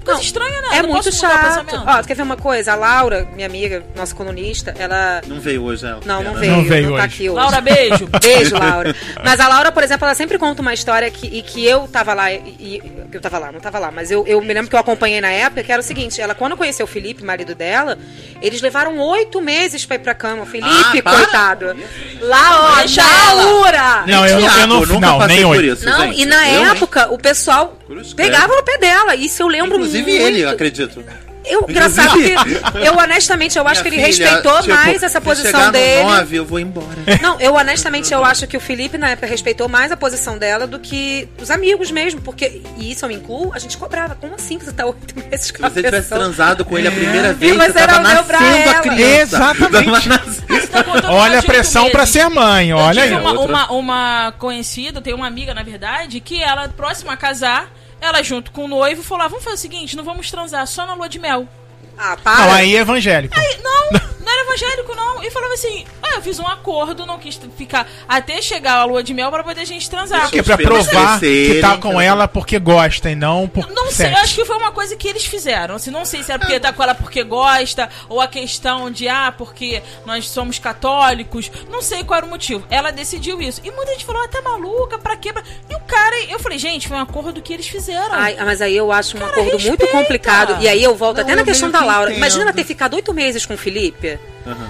Coisa estranha, né? É Eu não muito chato. Ó, tu quer ver uma coisa? A Laura, minha amiga, nossa colunista, ela. Não veio hoje ela. Não, não Pena. veio. Não veio tá hoje. aqui hoje. Laura, beijo. Beijo, Laura. Mas a Laura, por exemplo, ela sempre conta uma história que, e que eu tava lá, e, e- eu tava lá, não tava lá, mas eu, eu me lembro que eu acompanhei na época, que era o seguinte, ela, quando conheceu o Felipe, marido dela, eles levaram oito meses pra ir pra cama. O Felipe, Ah, coitado. Lá, ó, na ela. Laura. Não, eu, não- eu não, nunca não, passei nem por isso, Não, gente. e na Eu, hein? época, o pessoal Cruz pegava no pé dela. Isso eu lembro Inclusive muito. ele, eu acredito. Eu, engraçado que, eu honestamente, eu acho que ele Minha filha, respeitou tipo, mais essa se posição chegar no dele. nove, eu vou embora. Não, eu honestamente eu acho que o Felipe na época respeitou mais a posição dela do que os amigos mesmo, porque e isso eu me incluo, a gente cobrava. Como assim você tá oito meses com Se a você tivesse transado com ele a primeira vez, mas você era tava nascendo a ela. criança. Exatamente. Nascendo. Tá Olha a pressão pra meses. ser mãe, olha aí. uma, uma, uma conhecida, tem uma amiga, na verdade, que ela, próxima a casar, ela junto com o noivo falou: ah, vamos fazer o seguinte, não vamos transar, só na lua de mel. Ah, para. Não, aí é evangélico. E, não, não era evangélico, não. E falava assim: eu fiz um acordo, não quis ficar até chegar a lua de mel pra poder a gente transar. Porque pra provar que tá com pra- ela porque gosta e não por Não sei, acho que foi uma coisa que eles fizeram. Assim, não sei se era porque tá com ela porque gosta, ou a questão de, ah, porque nós somos católicos. Não sei qual era o motivo. Ela decidiu isso. E muita gente falou, ah, tá maluca, pra quê? E o cara, eu falei, gente, foi um acordo que eles fizeram. Ai, mas aí eu acho um Cara, acordo muito respeita. complicado. E aí eu volto Não, até na questão da Laura. entendo. Imagina ela ter ficado oito meses com o Felipe.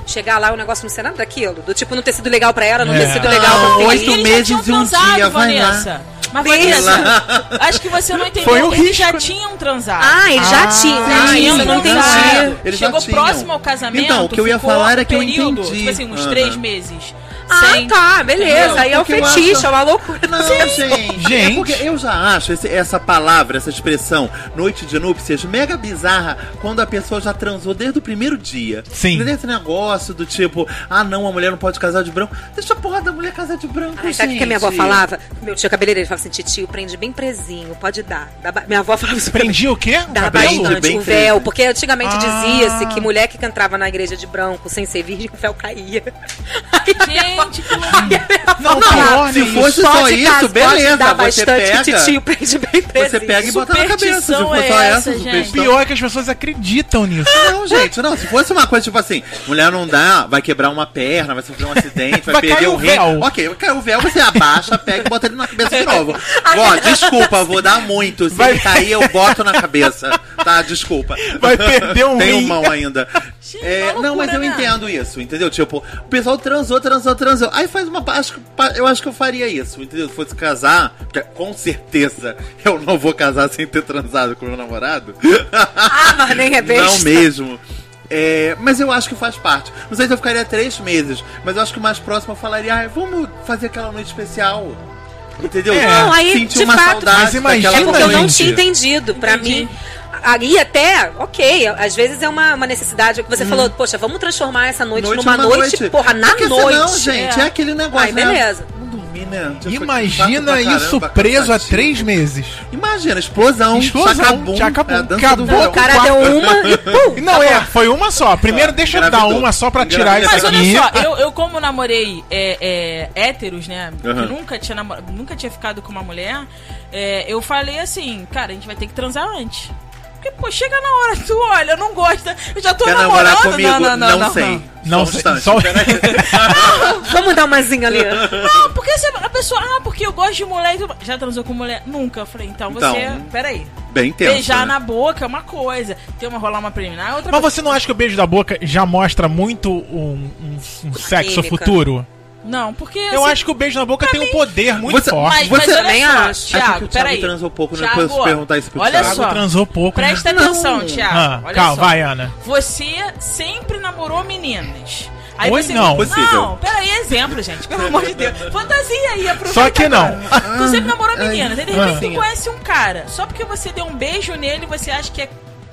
Chegar lá e o negócio não ser nada daquilo. Do tipo, não ter sido legal pra ela, não É. ter sido legal Não, pro oito. Eles meses tinham e um transado, dia. Vanessa. Mas. Vanessa, acho que você não entendeu. Foi um eles risco, já tinham transado. Ah, ele já Ah, Ah, Tinham isso eu não entendi. Eles Chegou próximo ao casamento. Então, o que eu ia falar era que eu entendi. Tipo assim, uns três meses. Ah, sem- tá, beleza. Entendeu? Aí é eu fetiche, acho- é uma loucura. Não, gente. Gente. É porque eu já acho esse- essa palavra, essa expressão, noite de núpcias, mega bizarra quando a pessoa já transou desde o primeiro dia. Sim. Entendeu? Esse negócio do tipo, ah não, a mulher não pode casar de branco. Deixa a porra da mulher casar de branco, Ai, sabe o que a minha avó falava? Meu tio cabeleireiro falava assim: titio, prende bem presinho, pode dar. Dá Minha avó falava isso. pra mim. Prendi o quê? Dá bastante bem o véu, porque antigamente Ah. dizia-se que mulher que entrava na igreja de branco sem ser virgem, o véu caía. Avó- Gente, que Não, falava, pior, Se fosse só isso, beleza. Pode dar Você bastante pega, titio prende bem presinho. você pega e bota na cabeça. Se for é só essa, essa. Pior é que as pessoas acreditam nisso. Não, gente, não. Se fosse uma coisa tipo assim, mulher não dá, vai quebrar uma perna, vai sofrer um acidente, vai, Vai perder o o rim. véu. Ok, vai cair o véu, você abaixa, pega e bota ele na cabeça de novo. Ó, desculpa, vou dar muito. Se Vai- ele cair, eu boto na cabeça. Tá, desculpa. Vai perder um Tem um mão ainda. Gente, É, não, mas eu né? entendo isso, entendeu? Tipo, o pessoal transou, transou, transou. Aí faz uma. Acho, que eu acho que eu faria isso, entendeu? Se fosse casar, porque com certeza eu não vou casar sem ter transado com meu namorado. Ah, mas nem é besta. Não mesmo. É, mas eu acho que faz parte. Não sei se eu ficaria três meses, mas eu acho que o mais próximo eu falaria, ah, vamos fazer aquela noite especial. Entendeu? É. Não, aí, de uma fato, saudade mas imagina, É porque eu não noite. tinha entendido. Pra Entendi. mim, aí até, ok, às vezes é uma, uma necessidade. que Você falou, poxa, vamos transformar essa noite, Noite numa numa noite, porra, na Porque noite. Senão, gente, é, É. aquele negócio. Aí, né? beleza. Né? Foi Imagina isso caramba, preso cansativo. três meses. Imagina, explosão, Explosão, chacabum, chacabum, é acabou véu. O cara deu uma e pum! Não, é, foi uma só. Primeiro deixa eu dar uma só pra tirar isso Mas olha aqui. só, eu, eu como namorei é, é, héteros, né? Que Aham. nunca tinha, namo- nunca tinha ficado com uma mulher, é, eu falei assim, cara, a gente vai ter que transar antes. Porque, pô, chega na hora, tu olha, não gosta, eu já tô Quer namorando. comigo? não, não, não, não, sei. Não Só um sei, instante, só- peraí. Vamos dar umazinha ali. Não, porque você- a pessoa, ah, porque eu gosto de mulher. e. Já transou com mulher? Nunca. Eu falei, então você. Então, peraí. Bem tenso. Beijar né? na boca é uma coisa. Ter uma rolar uma preliminar é outra Mas coisa. você não acha que o beijo da boca já mostra muito um, um- um sexo futuro? Não, porque. Eu assim, acho que o beijo na boca tem um poder muito Você- forte. Mas, mas Você- olha Também só, acho. Acho que o Thiago, Thiago peraí. transou pouco, não Thiago, perguntar isso pro olha Thiago. Thiago só. transou pouco. né? Presta Não. atenção, Thiago. Ah, olha calma, só. vai, Ana. Você sempre namorou meninas. Aí Oi, você não. Possível. Não, peraí, exemplo, gente. Pelo amor de Deus. Fantasia aí, aproveita. Só que não. agora. Tu sempre namorou meninas. Aí de ah. repente tu conhece um cara. Só porque você deu um beijo nele, você acha que, é,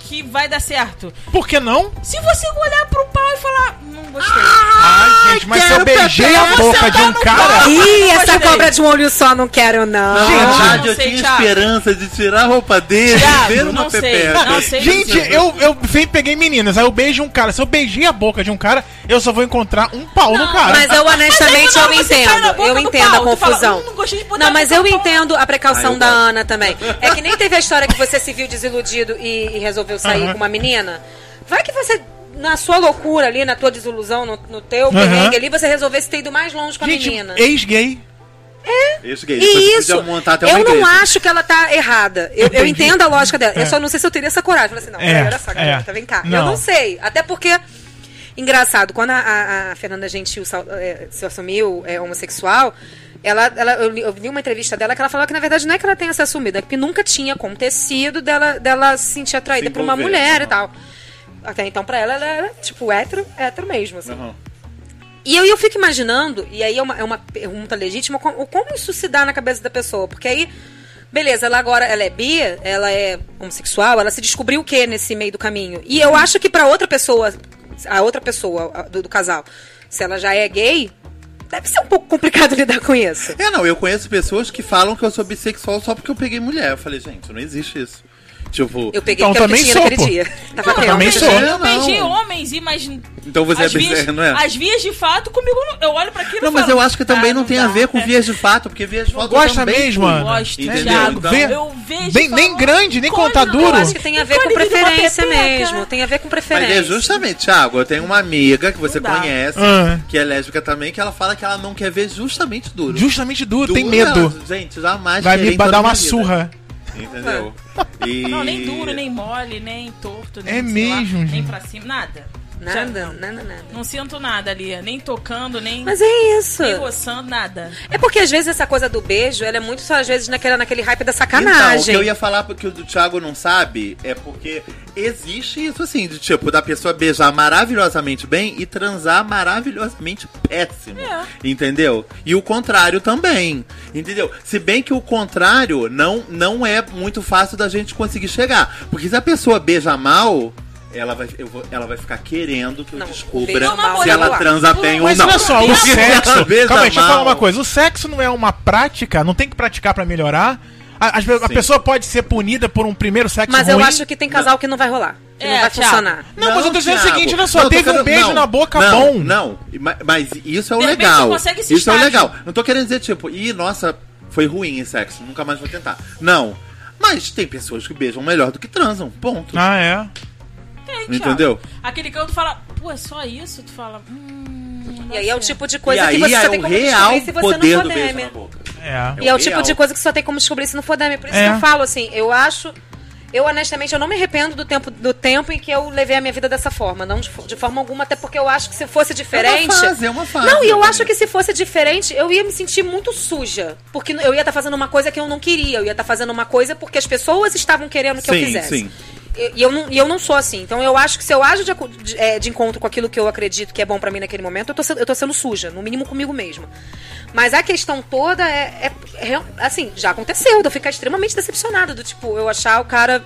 que vai dar certo. Por que não? Se você olhar pro pau e falar, não gostei. Ai, gente, mas se eu beijei a boca de um cara. pau. Ih, essa Gostei. cobra de um olho só não quero, não. Gente, não eu sei, tinha esperança de tirar a roupa dele e ver uma não sei, pepeca. Gente, eu, eu sempre peguei meninas, aí eu beijo um cara. Se eu beijei a boca de um cara, eu só vou encontrar um pau no cara. Mas eu honestamente eu entendo. Eu do entendo pau, a confusão. "Hum, não gostei de botar Não, a mas eu no pau." entendo a precaução Ah, da. Ana também. É que nem teve a história que você se viu desiludido e, e resolveu sair Aham. com uma menina. Vai que você, na sua loucura ali, na tua desilusão, no, no teu Aham. perrengue ali, você resolvesse ter ido mais longe com a Gente, menina. ex-gay. Isso, gay. E isso, montar até uma eu não igreja. acho que ela tá errada. Eu, eu entendo a lógica dela. É. Eu só não sei se eu teria essa coragem. Falei assim, não, É, olha só, é. vem cá. Eu Não. não sei. Até porque, engraçado, quando a, a- a Fernanda Gentil é, se assumiu é, homossexual, ela, ela, eu, li, eu li uma entrevista dela que ela falou que, na verdade, não é que ela tenha se assumido, é que nunca tinha acontecido dela, dela se sentir atraída Se por uma mulher e tal. Até então, pra ela, ela era, tipo, hétero, hétero mesmo, assim. Aham. E eu, eu fico imaginando, e aí é uma, é uma pergunta legítima, como, como isso se dá na cabeça da pessoa? Porque aí, beleza, ela agora ela é bi, ela é homossexual, ela se descobriu o que nesse meio do caminho? E eu acho que pra outra pessoa, a outra pessoa do, do casal, se ela já é gay, deve ser um pouco complicado lidar com isso. É, não, eu conheço pessoas que falam que eu sou bissexual só porque eu peguei mulher. Eu falei, gente, não existe isso. Tipo, Eu peguei Então, também sou, naquele pô. dia. Tava Eu tendo. também sou. eu beijei Não. homens, e mas. então você é bissexual, não é? As vias de fato, comigo, não- eu olho pra aquilo Não, mas falo, eu acho que também ah, não tem a ver com vias de fato, porque vias de fato eu Gosta mesmo. Ana? Gosto? Thiago. Então- eu vejo Nem- grande, nem "Olha, conta duro." Eu acho que tem a ver com preferência pepeca. mesmo. Tem a ver com Mas preferência. é justamente, Thiago, eu tenho uma amiga que você Não conhece, Ah. que é lésbica também, que ela fala que ela não quer ver justamente duro. Justamente duro, tem medo. gente, jamais Vai me dar uma surra. Entendeu? E... Não, nem duro, nem mole, nem torto, nem, É sei lá, mesmo, nem pra cima, nada. Nada, Já- nada, nada. Não sinto nada ali, nem tocando, nem, Mas é isso. nem roçando, nada. É porque às vezes essa coisa do beijo, ela é muito só às vezes naquele, naquele hype da Então, o sacanagem. que eu ia falar porque o Thiago não sabe é porque existe isso assim, de tipo, da pessoa beijar maravilhosamente bem e transar maravilhosamente péssimo. É. Entendeu? E o contrário também. Entendeu? Se bem que o contrário não, não é muito fácil da gente conseguir chegar. Porque se a pessoa beija mal. Ela vai, eu vou- ela vai ficar querendo que eu Não, descubra se é ela transa bem ou Mas não. olha só, o sexo. Calma aí, deixa eu falar uma coisa. O sexo não é uma prática, não tem que praticar pra melhorar. A, a Sim. pessoa pode ser punida por um primeiro sexo Mas eu ruim. ação que tem casal que não vai rolar. Que não É, vai Thiago. funcionar. Não, mas eu tô dizendo o seguinte, olha só, Não, eu teve um beijo não, na boca não, bom. Não, ma- mas isso é o legal. você consegue esse Isso é o estágio. legal. Não tô querendo dizer, tipo, ih, nossa, foi ruim esse sexo, nunca mais vou tentar. Não. Mas tem pessoas que beijam melhor do que transam. Ponto. Ah, é. Tem, Thiago. Entendeu? Aquele canto fala, pô, é só isso? Tu fala, hum. E aí é o tipo de coisa que você é só tem o como real descobrir se você poder não do for na boca. É. E é o tipo de coisa que você só tem como descobrir se não for DM. Por isso É. que eu falo assim, eu acho. Eu, honestamente, eu não me arrependo do tempo, do tempo em que eu levei a minha vida dessa forma. Não de, de forma alguma, até porque eu acho que se fosse diferente. É uma fase, é uma fase. Não, e eu acho que se fosse diferente, eu ia me sentir muito suja. Porque eu ia estar fazendo uma coisa que eu não queria. Eu ia estar fazendo uma coisa porque as pessoas estavam querendo que eu Sim, fizesse. sim. E eu, não, e eu não sou assim. Então eu acho que se eu ajo de, de, é, de encontro com aquilo que eu acredito que é bom pra mim naquele momento, eu tô, eu tô sendo suja, no mínimo comigo mesma. Mas a questão toda é, é- é- Assim, já aconteceu, de eu ficar extremamente decepcionada. Do tipo, eu achar o cara.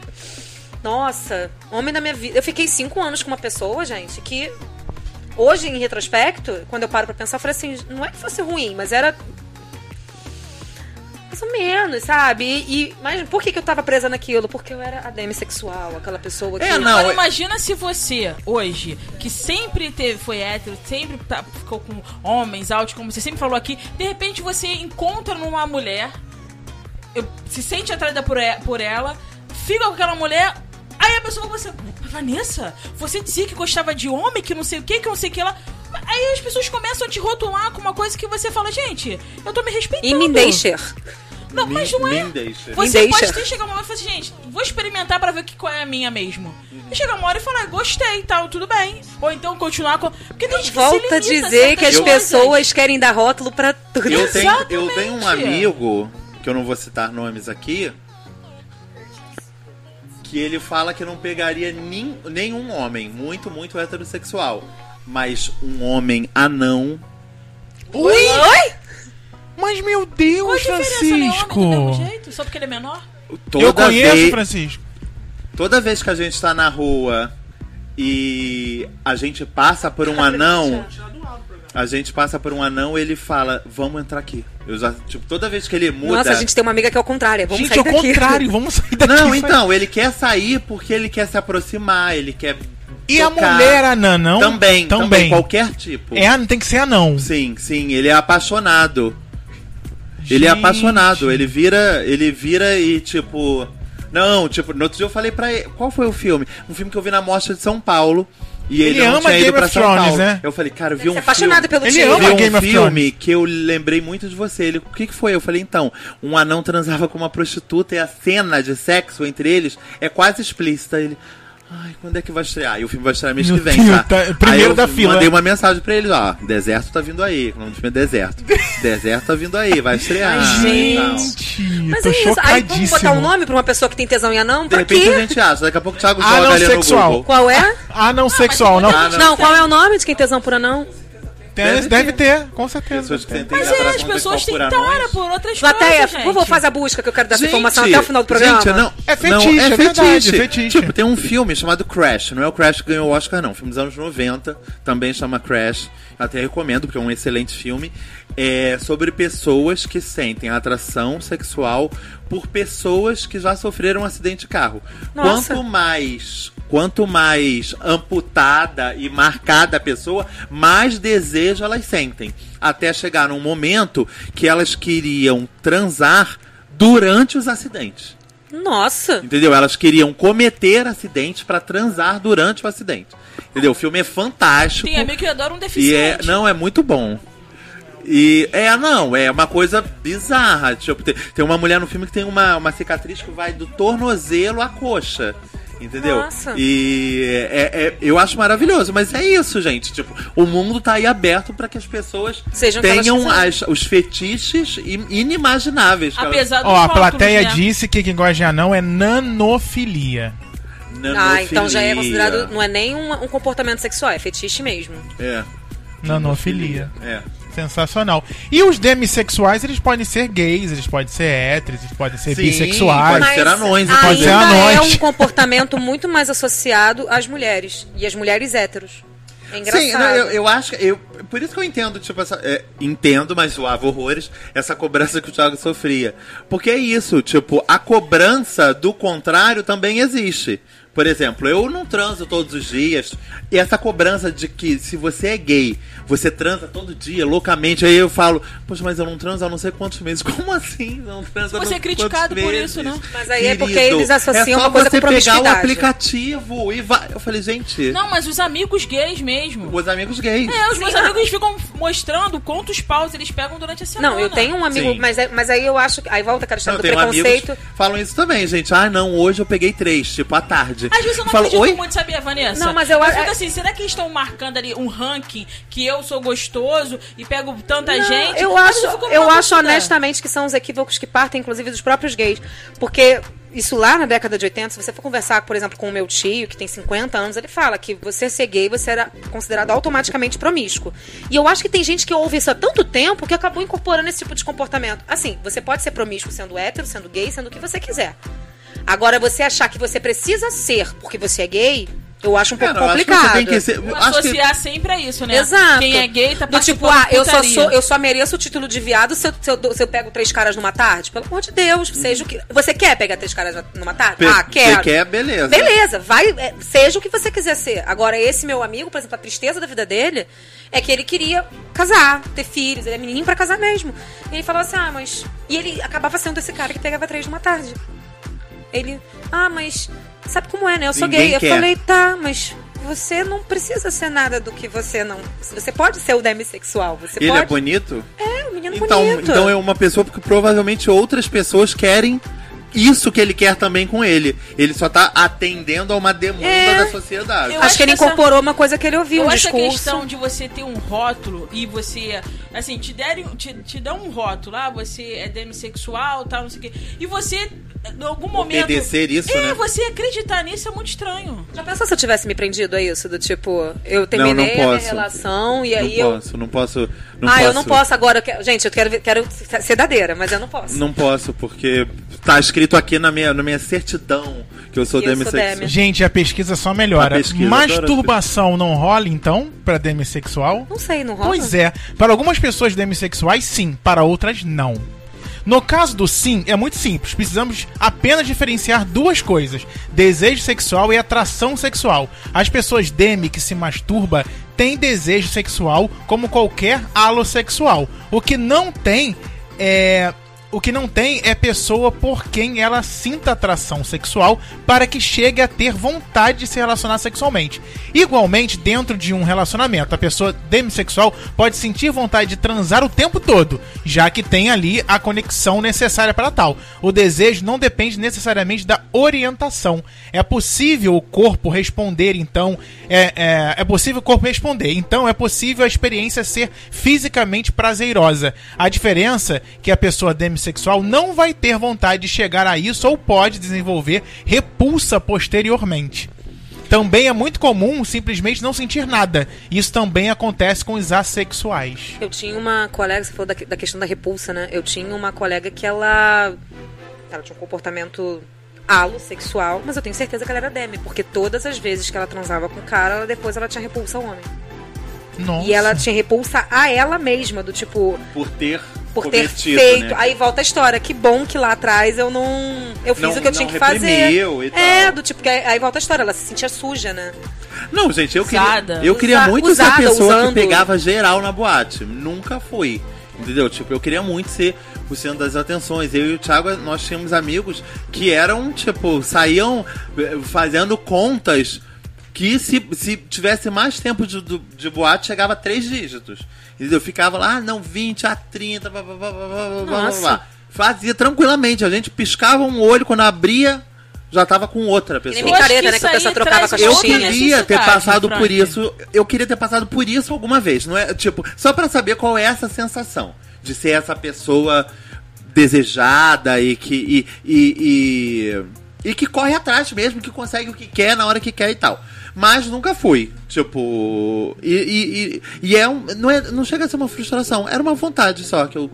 Nossa, homem da minha vida. Eu fiquei cinco anos com uma pessoa, gente, que. Hoje, em retrospecto, quando eu paro pra pensar, eu falei assim: não é que fosse ruim, mas era mais ou menos, sabe? E, e- mas por que, que eu tava presa naquilo? Porque eu era a demissexual, aquela pessoa que. É, não, Agora é- imagina se você, hoje, que sempre teve, foi hétero, sempre tá- ficou com homens altos, como você sempre falou aqui, de repente você encontra numa mulher, eu- se sente atraída por, por ela, fica com aquela mulher, aí a pessoa você, Vanessa, você dizia que gostava de homem, que não sei o que, que não sei o que lá. Aí as pessoas começam a te rotular com uma coisa que você fala, gente, eu tô me respeitando. E me deixa. Não, mas não é. Me deixa. Você Me pode deixa. ter chegado uma hora e falar assim, gente, vou experimentar pra ver que qual é a minha mesmo. E chegar uma hora e falar, gostei, tal, tudo bem. Ou então continuar com. Porque tem gente que Volta a se limita a dizer que as certas pessoas coisas. querem dar rótulo pra tudo. Eu tenho, eu tenho um amigo, que eu não vou citar nomes aqui, que ele fala que não pegaria nin- nenhum homem, muito, muito heterossexual. Mas um homem anão. Ui! Oi? Mas meu Qual a Deus, diferença, né? Homem Francisco! do mesmo jeito? Só porque ele é menor? Toda Eu conheço, vez, Francisco. toda vez que a gente tá na rua e a gente passa por um anão, a gente passa por um anão, ele fala, vamos entrar aqui. Eu já, tipo, toda vez que ele muda. Nossa, a gente tem uma amiga que é o contrário. Vamos Gente, sair é o daqui. contrário, vamos sair daqui. Não, então, ele quer sair porque ele quer se aproximar, ele quer. E a tocar. mulher anã, não? Também, também, Também. qualquer tipo. É, tem que ser anão. Sim, sim, ele é apaixonado. Ele é Gente. apaixonado, ele vira, ele vira e tipo, não, tipo, no outro dia eu falei pra ele, qual foi o filme? Um filme que eu vi na Mostra de São Paulo e ele, Ele não ama tinha ido Game pra of São Thrones, Paulo. né? Eu falei, cara, eu vi Você um é apaixonado filme, pelo Ele time. ama vi um Game of filme que eu lembrei muito de você. Ele, o que, que foi? Eu falei, então, um anão transava com uma prostituta e a cena de sexo entre eles é quase explícita. Ele, Ai, quando é que vai estrear? E o filme vai estrear mês Meu que vem, Deus, tá? tá- primeiro Aí eu da fila. Mandei uma mensagem pra eles, ó. Deserto tá vindo aí. O nome do filme é Deserto. Deserto tá vindo aí, vai estrear. Ai, e tal. Gente, Mas tô é isso. Aí vamos botar um nome pra uma pessoa que tem tesão em anão? De Pra repente quê? a gente acha. Daqui a pouco o Thiago joga não, ali sexual. no Google. Qual é? Ah, não sexual, não. Não. Não, qual é o nome de quem tem tesão por anão? Tem- Deve deve, ter. ter, com certeza. Pessoas que sentem Mas é, as pessoas têm por tara por outras Plateia, coisas, por gente. favor, faz a busca que eu quero dar essa Gente, informação até o final do programa. Gente, não, É fetiche, não, é verdade, fetiche. Tipo, tem um filme chamado Crash. Não é o Crash que ganhou o Oscar, não. Filme dos anos 90. Também chama Crash. Até recomendo, porque é um excelente filme. É sobre pessoas que sentem atração sexual por pessoas que já sofreram um acidente de carro. Nossa. Quanto mais. Quanto mais amputada e marcada a pessoa, mais desejo elas sentem. Até chegar num momento que elas queriam transar durante os acidentes. Nossa. Entendeu? Elas queriam cometer acidentes pra transar durante o acidente. Entendeu? O filme é fantástico. Tem amigo que adora um E é, deficiente. não, é muito bom. E é, não, é uma coisa bizarra. Tipo, tem, tem uma mulher no filme que tem uma, uma cicatriz que vai do tornozelo à coxa. Entendeu? Nossa. E é, é- eu acho maravilhoso, mas é isso, gente. Tipo, o mundo tá aí aberto pra que as pessoas Sejam tenham as- os fetiches im- inimagináveis. Apesar Ó, a plateia né? disse que quem gosta de anão é nanofilia. Ah, então já é Nanofilia. considerado. Não é nem um, um comportamento sexual, é fetiche mesmo. É. Nanofilia. É. Sensacional. E os demissexuais, eles podem ser gays, eles podem ser héteros, eles podem ser Sim, bissexuais. pode ser anões, ainda pode ser é anões. um comportamento muito mais associado às mulheres. E às mulheres héteros. É engraçado. Sim, não, eu, eu acho que. Eu, por isso que eu entendo, tipo, essa. é, entendo, mas zoava horrores, essa cobrança que o Thiago sofria. Porque é isso, tipo, a cobrança do contrário também existe. Por exemplo, eu não transo todos os dias. E essa cobrança de que se você é gay, você transa todo dia, loucamente. Aí eu falo, poxa, mas eu não transo há não sei quantos meses. Como assim? Não transa há Você não é criticado quantos por meses? isso, né? Mas aí é porque Querido, eles associam é só uma coisa você com pegar o aplicativo e vai. Eu falei, gente, Não, mas os amigos gays mesmo. os amigos gays. É, os meus amigos ficam mostrando quantos paus eles pegam durante a semana. Não, eu tenho um amigo, Sim. mas, é- mas aí eu acho que. Aí volta aquela história Não, do preconceito. falam isso também, gente. Ah, não, hoje eu peguei três, tipo, à tarde. Às vezes eu não falo, acredito oi? muito, sabia, Vanessa? Não, mas eu- fico é- assim, será que eles estão marcando ali um ranking que eu sou gostoso e pego tanta Não, gente? Eu acho, eu numa acho honestamente que são os equívocos que partem, inclusive, dos próprios gays. Porque isso lá na década de 80, se você for conversar, por exemplo, com o meu tio, que tem 50 anos, ele fala que você ser gay, você era considerado automaticamente promíscuo. E eu acho que tem gente que ouve isso há tanto tempo que acabou incorporando esse tipo de comportamento. Assim, você pode ser promíscuo sendo hétero, sendo gay, sendo o que você quiser. Agora, você achar que você precisa ser porque você é gay, eu acho um pouco eu acho que complicado. você tem que ser. Acho que, Associar sempre a isso, né? Exato. Quem é gay tá Do tipo, ah, eu só, sou, eu só mereço o título de viado se eu, se eu, se eu pego três caras numa tarde. Pelo amor de Deus, seja o que. Você quer pegar três caras numa tarde? Pe- ah, quero. Você quer, beleza. Beleza, vai, é, seja o que você quiser ser. Agora, esse meu amigo, por exemplo, a tristeza da vida dele é que ele queria casar, ter filhos, ele é menininho pra casar mesmo. E ele falou assim: ah, mas. E ele acabava sendo esse cara que pegava três numa tarde. Ele, ah, mas. Sabe como é, né? Eu sou Ninguém gay. Eu quer. falei, tá, mas. Você não precisa ser nada do que você não. Você pode ser o demissexual. Você Ele pode. é bonito? É, um menino Então, bonito. então é uma pessoa porque provavelmente outras pessoas querem isso que ele quer também com ele. Ele só tá atendendo a uma demanda É. da sociedade. Eu Acho acho que ele essa- incorporou uma coisa que ele ouviu, Eu um acho a questão de você ter um rótulo e você, assim, te derem, te, te dão um rótulo, ah, você é demissexual, tal, não sei o quê. E você, em algum momento. Obedecer isso, é, né? você acreditar nisso é muito estranho. Já pensou se eu tivesse me prendido a isso? Do tipo, eu terminei não a minha posso. relação e aí não eu. posso, não posso. Não ah, posso, eu não posso agora. eu quero- Gente, eu quero, quero ser dadeira, mas eu não posso. Não posso, porque tá escrito aqui na minha, na minha certidão que eu sou eu demissexual. demi. Gente, a pesquisa só melhora. A pesquisa, Masturbação não rola, então, pra demissexual? Não sei, não rola? Pois é. Para algumas pessoas demissexuais, sim. Para outras, não. No caso do sim, é muito simples. Precisamos apenas diferenciar duas coisas: desejo sexual e atração sexual. As pessoas demi que se masturba têm desejo sexual como qualquer alossexual. O que não tem é O que não tem é pessoa por quem ela sinta atração sexual para que chegue a ter vontade de se relacionar sexualmente. Igualmente, dentro de um relacionamento, a pessoa demissexual pode sentir vontade de transar o tempo todo, já que tem ali a conexão necessária para tal. O desejo não depende necessariamente da orientação. É possível o corpo responder, então. É, é, é possível o corpo responder. Então é possível a experiência ser fisicamente prazerosa. A diferença é que a pessoa demissexual não vai ter vontade de chegar a isso ou pode desenvolver repulsa posteriormente. Também é muito comum simplesmente não sentir nada. Isso também acontece com os assexuais. Eu tinha uma colega, você falou da, da questão da repulsa, né? Eu tinha uma colega que ela. Ela tinha um comportamento alo sexual, mas eu tenho certeza que ela era demi, porque todas as vezes que ela transava com o cara, ela, depois ela tinha repulsa ao homem. Nossa. E ela tinha repulsa a ela mesma, do tipo, Por ter por ter convertido, feito. né? Aí volta a história. Que bom que lá atrás eu não. Eu fiz Não- o que eu tinha que fazer. e É, tal. do tipo, que aí aí volta a história. Ela se sentia suja, né? Não, gente, eu queria, Usada. eu queria Usa- muito ser a usada, pessoa usando. que pegava geral na boate. Nunca fui. Entendeu? Tipo, eu queria muito ser o centro das atenções. Eu e o Thiago, nós tínhamos amigos que eram, tipo, saíam eh, fazendo contas que se, se tivesse mais tempo de, de boate, chegava a três dígitos. Entendeu? Ficava lá, ah, não, 20 a 30, blá, blá, blá, blá, blá, blá, blá. Fazia tranquilamente. A gente piscava um olho, quando abria, já tava com outra pessoa. nem micareta, acho né, que a pessoa trocava com a Eu queria ter necessidade, passado por Frank. isso. Eu queria ter passado por isso alguma vez. Não é tipo só pra saber qual é essa sensação de ser essa pessoa desejada e que e, e, e, e que corre atrás mesmo, que consegue o que quer na hora que quer e tal. Mas nunca fui. Tipo. E, e, e, e é um. Não, é, não chega a ser uma frustração. Era uma vontade só que eu.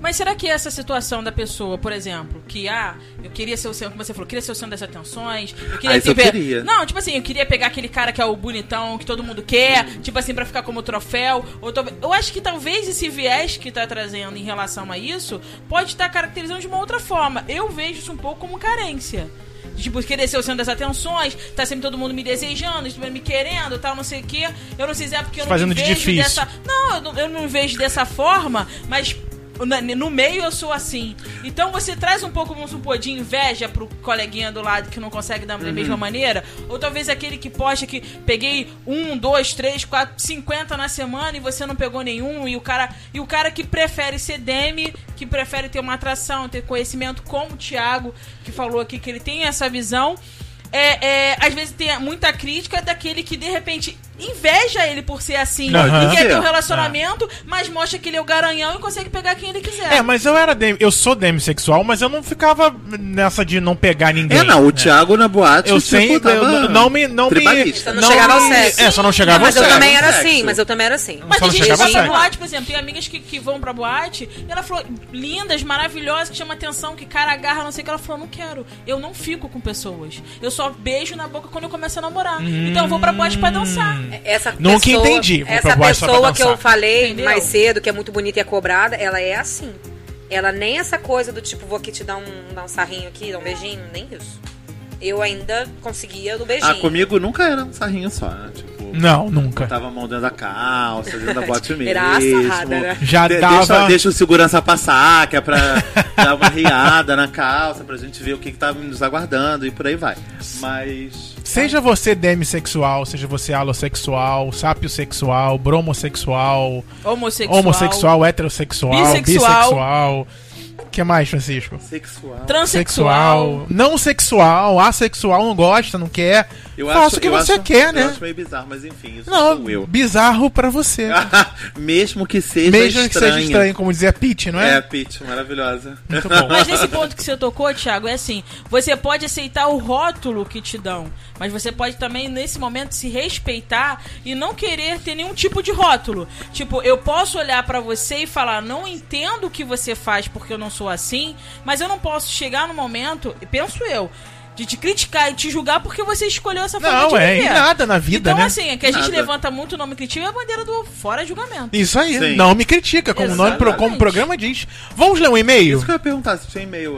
Mas será que essa situação da pessoa, por exemplo, que ah, eu queria ser o centro, como você falou, queria ser o centro das atenções, eu queria Ah, isso eu queria. Não, tipo assim, eu queria pegar aquele cara que é o bonitão, que todo mundo quer, tipo assim, pra ficar como troféu. Ou talvez- eu acho que talvez esse viés que tá trazendo em relação a isso pode estar caracterizando de uma outra forma. Eu vejo isso um pouco como carência. De, Tipo, querer ser o centro das atenções, tá sempre todo mundo me desejando, me querendo, tal, não sei o quê. Eu não sei se é porque eu não Fazendo me de vejo difícil. dessa. Não, eu não, eu não me vejo dessa forma, mas no meio eu sou assim. Então você traz um pouco, vamos supor, de inveja pro coleguinha do lado que não consegue dar da mesma maneira. Ou talvez aquele que posta que peguei um, dois, três, quatro, cinquenta na semana e você não pegou nenhum. E o cara, e o cara que prefere ser demi, que prefere ter uma atração, ter conhecimento, como o Thiago, que falou aqui que ele tem essa visão. É, é, às vezes tem muita crítica daquele que de repente inveja ele por ser assim Aham. e quer ter um É. relacionamento, mas mostra que ele é o garanhão e consegue pegar quem ele quiser. É, mas eu era dem- eu sou demissexual, mas eu não ficava nessa de não pegar ninguém. É, não, o né? Thiago na boate. Eu sempre tava eu não me não me tribalista. Só não chegava ao me- sexo. É, só não chegava Não, mas ao eu sexo. também era assim, mas eu também era assim. Mas Só não tem gente que chegava vai boate, por exemplo, tem amigas que, que vão pra boate e ela falou, lindas, maravilhosas, que chama atenção, que cara agarra, não sei o que. Ela falou, não quero. Eu não fico com pessoas. Eu só beijo na boca quando eu começo a namorar. Então eu vou pra boate pra dançar. Essa Nunca pessoa, entendi, vou Essa pessoa que eu falei Entendeu? mais cedo, que é muito bonita e é cobrada, ela é assim. Ela nem essa coisa do tipo, vou aqui te dar um, dar um sarrinho aqui, dar um beijinho, nem isso. Eu ainda conseguia do beijinho. Ah, comigo nunca era um sarrinho só, né? Tipo, Não, nunca. Tava a mão dentro da calça, dentro da bote mesmo. Era a sarrada, né? Já De- dava- Deixa, deixa o segurança passar, que é pra dar uma riada na calça, pra gente ver o que, que tá nos aguardando e por aí vai. Mas. Seja você demissexual, seja você alossexual, sapiosexual, bromossexual, Homossexual. homossexual, heterossexual, Bissexual. bissexual. O que mais, Francisco? Sexual. Transexual. Não sexual, assexual, não gosta, não quer. Eu Faça acho- o que eu você acho- quer, Eu né? acho meio bizarro, mas enfim, isso Não, sou eu. bizarro pra você. Mesmo que seja Mesmo que estranho. seja estranho, como dizia Pete, não É, é? Pete, maravilhosa. Muito bom. Mas nesse ponto que você tocou, Thiago, é assim: você pode aceitar o rótulo que te dão, mas você pode também, nesse momento, se respeitar e não querer ter nenhum tipo de rótulo. Tipo, eu posso olhar pra você e falar, não entendo o que você faz porque eu não sou assim, mas eu não posso chegar no momento, e penso eu. De te criticar e te julgar porque você escolheu essa forma Não, de é, viver. e nada na vida, então, né? assim, é que a gente Nada. levanta muito o nome critica é a bandeira do fora julgamento. Isso aí, Sim. não me critica, como o nome como o programa diz. Vamos ler um e-mail? Isso que eu ia perguntar, se tinha e-mail.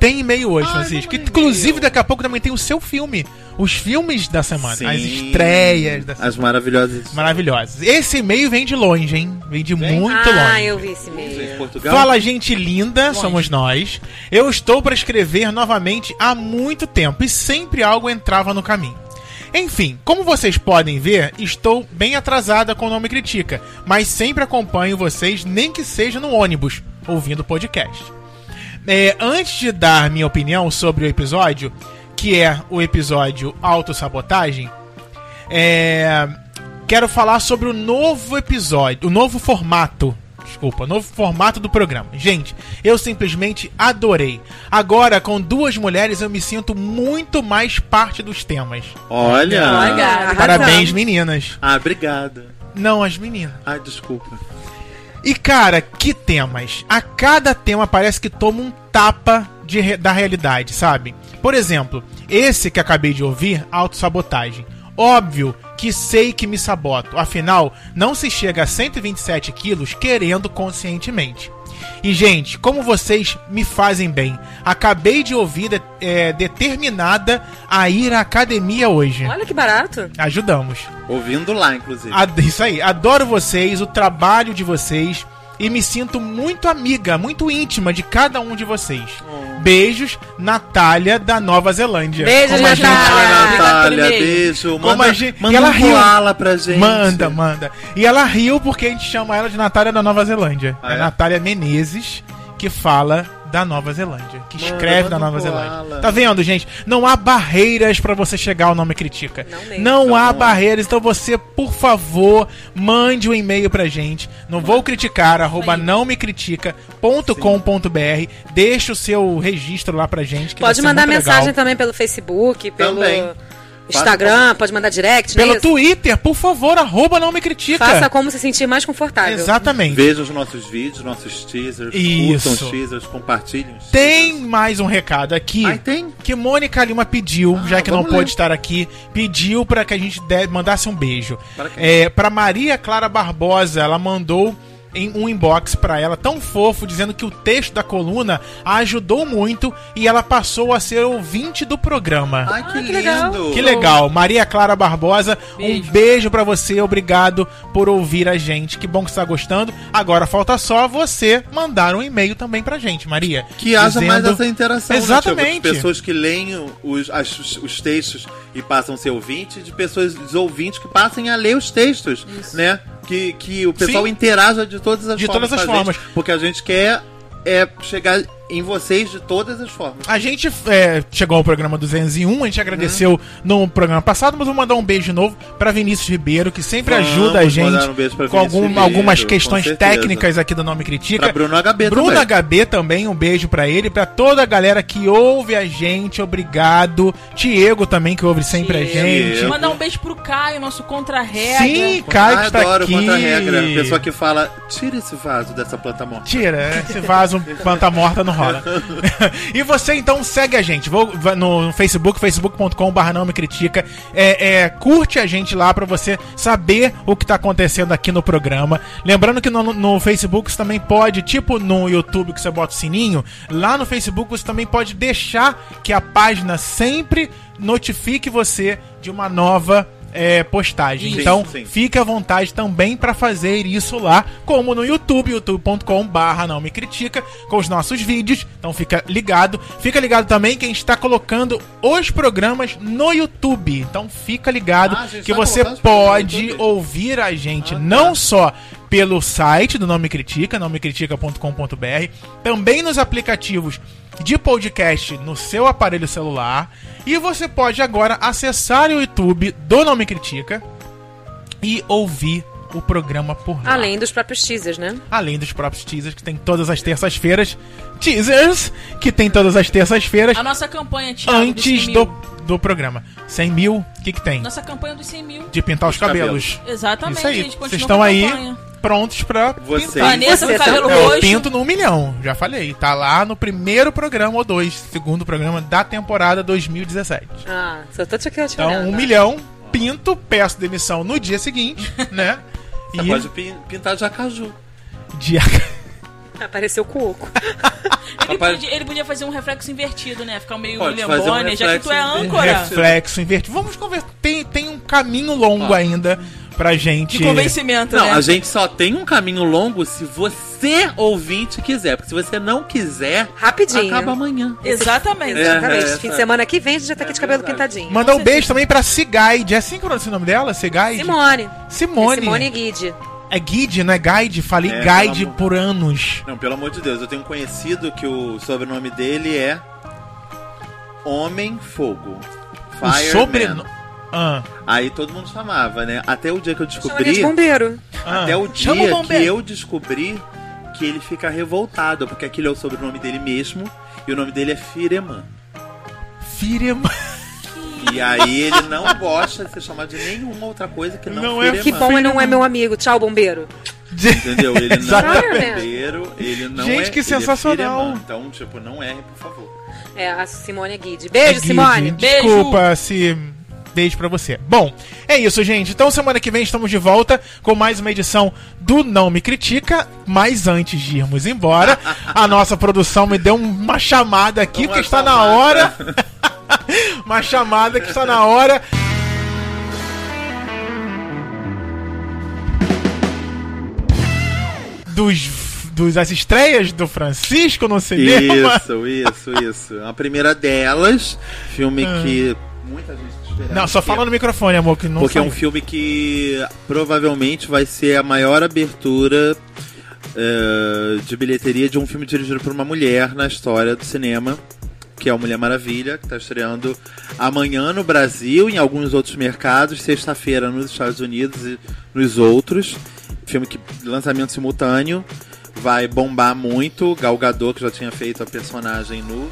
Tem e-mail hoje, Francisco. vamos ler Inclusive, e-mail. daqui a pouco também tem o seu filme. os filmes da semana, Sim. as estreias da As maravilhosas. maravilhosas. Esse e-mail vem de longe, hein? Vem de Vem? muito ah, longe. eu vi esse Em meio. Portugal. Fala, gente linda, somos nós. Eu estou para escrever novamente há muito tempo e sempre algo entrava no caminho. Enfim, como vocês podem ver, estou bem atrasada com o Nome Critica, mas sempre acompanho vocês, nem que seja no ônibus, ouvindo o podcast. É, antes de dar minha opinião sobre o episódio, que é o episódio Autossabotagem, é, quero falar sobre o novo episódio, o novo formato. Desculpa, o novo formato do programa. Gente, eu simplesmente adorei. Agora, com duas mulheres, eu me sinto muito mais parte dos temas. Olha. Parabéns, meninas. Ah, obrigada. Não, as meninas. Ai, desculpa. E cara, que temas! A cada tema parece que toma um tapa de da realidade, sabe? Por exemplo, esse que acabei de ouvir, autossabotagem. Óbvio que sei que me saboto, afinal, não se chega a 127 quilos querendo conscientemente. E, gente, como vocês me fazem bem, acabei de ouvir de- é, determinada a ir à academia hoje. Olha que barato. Ajudamos. Ouvindo lá, inclusive. Ad- Isso aí, adoro vocês, o trabalho de vocês e me sinto muito amiga, muito íntima de cada um de vocês. Beijos, Natália da Nova Zelândia. Beijo, Como Natália. Natália, e-mail. beijo. Como Manda, a gente- manda e ela um riu. pra gente. Manda, manda. E ela riu porque a gente chama ela de Natália da Nova Zelândia. Ah, é, é? Natália Menezes que fala da Nova Zelândia, que Manda, escreve da Nova koala. Zelândia. Tá vendo, gente? Não há barreiras pra você chegar ao nome critica. Não mesmo. Não Não há há. barreiras, então você, por favor, mande um e-mail pra gente no vou criticar arroba não me critica.com.br. Deixa o seu registro lá pra gente. Pode mandar mensagem legal. também pelo Facebook, pelo Também. Instagram, pode mandar direct, né? Pelo Isso. Twitter, por favor, arroba não me critica. Faça como se sentir mais confortável. Exatamente. Veja os nossos vídeos, nossos teasers. Isso. Curtam os teasers, compartilhem os Tem teasers. mais um recado aqui. Ai, tem? Que Mônica Lima pediu, Ah, já que não vamos pôde ler. estar aqui, pediu para que a gente mandasse um beijo. Para quem? É, para Maria Clara Barbosa, ela mandou em um inbox para ela tão fofo dizendo que o texto da coluna a ajudou muito e ela passou a ser ouvinte do programa. Ai, que, Ah, que legal. lindo. Que legal, Maria Clara Barbosa, um Beijo. beijo pra você, obrigado por ouvir a gente. Que bom que você tá gostando. Agora falta só você mandar um e-mail também pra gente, Maria. Que haja mais dizendo- essa interação, Exatamente. Né, tipo, de pessoas que leem os, as- os textos e passam a ser ouvinte, de pessoas, ouvintes que passem a ler os textos, né? Que, que o pessoal Sim. interaja de todas as De formas. todas as com a gente, formas. porque a gente quer é, chegar em vocês de todas as formas. A gente é, chegou ao programa 201, a gente agradeceu no programa passado, mas vou mandar um beijo de novo pra Vinícius Ribeiro, que sempre Vamos ajuda a gente um com algum- Ribeiro, algumas questões técnicas aqui do Nome Critica. Pra Bruno HB Bruno também. HB também, um beijo pra ele, pra toda a galera que ouve a gente, obrigado. Diego também, que ouve sempre a Diego. gente. Diego. Mandar um beijo pro Caio, nosso contra-regra. Sim, Caio que Ah, está adoro aqui. contra-regra. Pessoa que fala, tira esse vaso dessa planta morta. Tira, esse vaso planta morta não rola. e você então segue a gente Vou- no Facebook, facebook.com.br não me critica. É, é, curte a gente lá pra você saber o que tá acontecendo aqui no programa. Lembrando que no, no Facebook você também pode, tipo no YouTube que você bota o sininho, lá no Facebook você também pode deixar que a página sempre notifique você de uma nova é, postagem. Sim, então, sim. Fique à vontade também para fazer isso lá, como no YouTube, youtube.com barra não me critica, com os nossos vídeos. Então fica ligado. Fica ligado também que a gente está colocando os programas no YouTube. Então fica ligado Ah, que você pode ouvir a gente Ah, tá. não só pelo site do Não Me Critica, nãomecritica.com.br, também nos aplicativos de podcast no seu aparelho celular. E você pode agora acessar o YouTube do Não Me Critica e ouvir o programa por lá. Além dos próprios teasers, né? Além dos próprios teasers que tem todas as terças-feiras. Teasers que tem todas as terças-feiras A nossa campanha, Thiago, antes dos 100 do, do programa. 100 mil, o que, que tem? Nossa campanha dos 100 mil. De pintar os Os cabelos. Exatamente, Isso aí. a gente continua Vocês estão com a aí campanha. Prontos pra Vocês. pintar. Vanessa Você cabelo. É, eu roxo. pinto no um milhão, já falei. Tá lá no primeiro programa ou dois, segundo programa da temporada 2017. Ah, só tô te aqui Então, olhando. um milhão, pinto, peço demissão no dia seguinte, né? Você e pode pin- pintar de acaju. dia... Apareceu o cuco. Ele, Papai- podia, ele podia fazer um reflexo invertido, né? Ficar meio Pode William fazer um Bonner, já que tu é reflexo âncora. Reflexo invertido. Vamos conversar. Tem, tem um caminho longo Ó. ainda pra gente. De convencimento, Não, né? a gente só tem um caminho longo se você, ouvinte, quiser. Porque se você não quiser, Rapidinho. acaba amanhã. Exatamente. É. Exatamente. essa- Fim de semana que vem a gente já tá aqui de cabelo verdade. pintadinho. Mandar um beijo também pra Cigaide. É assim que pronuncia o nome dela? Cigaide? Simone. Simone. Simone Guide. É Guide, não é Guide? Falei É, Guide pelo por anos. Não, pelo amor de Deus, eu tenho um conhecido que o sobrenome dele é Homem Fogo. O Fireman. sobrenome. Ah, Aí todo mundo chamava, né? Até o dia que eu Chama ele de descobri. bombeiro. ah. Até o Chama o dia que eu descobri que ele fica revoltado, porque aquele é o sobrenome dele mesmo, e o nome dele é Fireman. Firema. E aí ele não gosta de ser chamado de nenhuma outra coisa que não, Não é Fireman. Que bom e não é meu amigo. Tchau, bombeiro. Entendeu? Ele não é Exatamente. bombeiro, ele não Gente, é. que ele é sensacional. Fireman. então, tipo, não erre, por favor. É, a Simone Guide. É Beijo, Guide. Simone. Beijo. Desculpa se. Beijo pra você. Bom, é isso, gente. Então, semana que vem estamos de volta com mais uma edição do Não Me Critica. Mas antes de irmos embora, a nossa produção me deu uma chamada aqui, Uma porque está na hora. uma chamada que está na hora. Dos, dos as estreias do Francisco no cinema. Isso, isso, isso. A primeira delas, filme que muita gente esperava. Ah. Não, só fala no microfone, amor, que não Porque é um filme que provavelmente vai ser a maior abertura eh, de bilheteria de um filme dirigido por uma mulher na história do cinema, que é o Mulher Maravilha, que está estreando amanhã no Brasil, em alguns outros mercados, sexta-feira nos Estados Unidos e nos outros. Filme que lançamento simultâneo, vai bombar muito. Gal Gadot, que já tinha feito a personagem no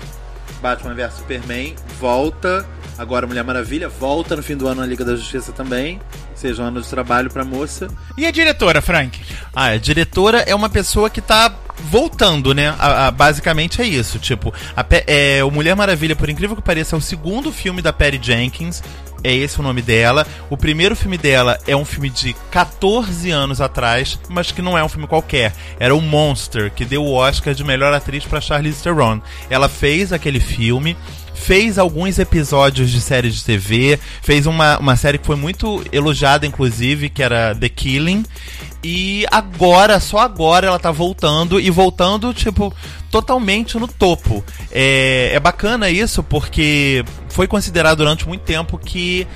Batman vs Superman, volta. Agora Mulher Maravilha, volta no fim do ano na Liga da Justiça também. Seja um ano de trabalho pra moça. E a diretora, Frank? Ah, a diretora é uma pessoa que tá voltando, né? A- a- basicamente é isso. Tipo, a é, o Mulher Maravilha, por incrível que pareça, é o segundo filme da Perry Jenkins. É esse o nome dela. O primeiro filme dela é um filme de 14 anos atrás, mas que não é um filme qualquer. Era o Monster, que deu o Oscar de melhor atriz pra Charlize Theron. Ela fez aquele filme fez alguns episódios de séries de TV, fez uma, uma série que foi muito elogiada, inclusive, que era The Killing. E agora, só agora, ela tá voltando e voltando, tipo, totalmente no topo. É, é bacana isso porque foi considerado durante muito tempo que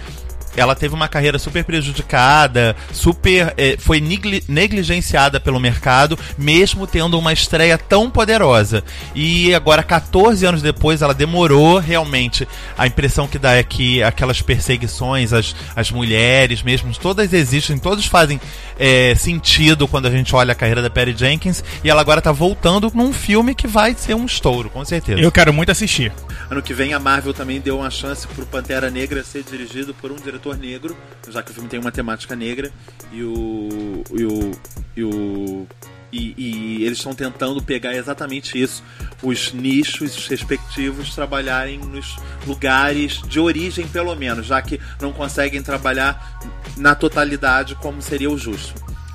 ela teve uma carreira super prejudicada, super eh, foi negli- negligenciada pelo mercado, mesmo tendo uma estreia tão poderosa. E agora, 14 anos depois, ela demorou realmente. A impressão que dá é que aquelas perseguições às, às mulheres, mesmo, todas existem, todos fazem eh, sentido quando a gente olha a carreira da Perry Jenkins. E ela agora tá voltando num filme que vai ser um estouro, com certeza. Eu quero muito assistir. Ano que vem a Marvel também deu uma chance pro Pantera Negra ser dirigido por um diretor negro, já que o filme tem uma temática negra. E o. E o. E o e, e eles estão tentando pegar exatamente isso, os nichos respectivos trabalharem nos lugares de origem, pelo menos, já que não conseguem trabalhar na totalidade como seria o justo.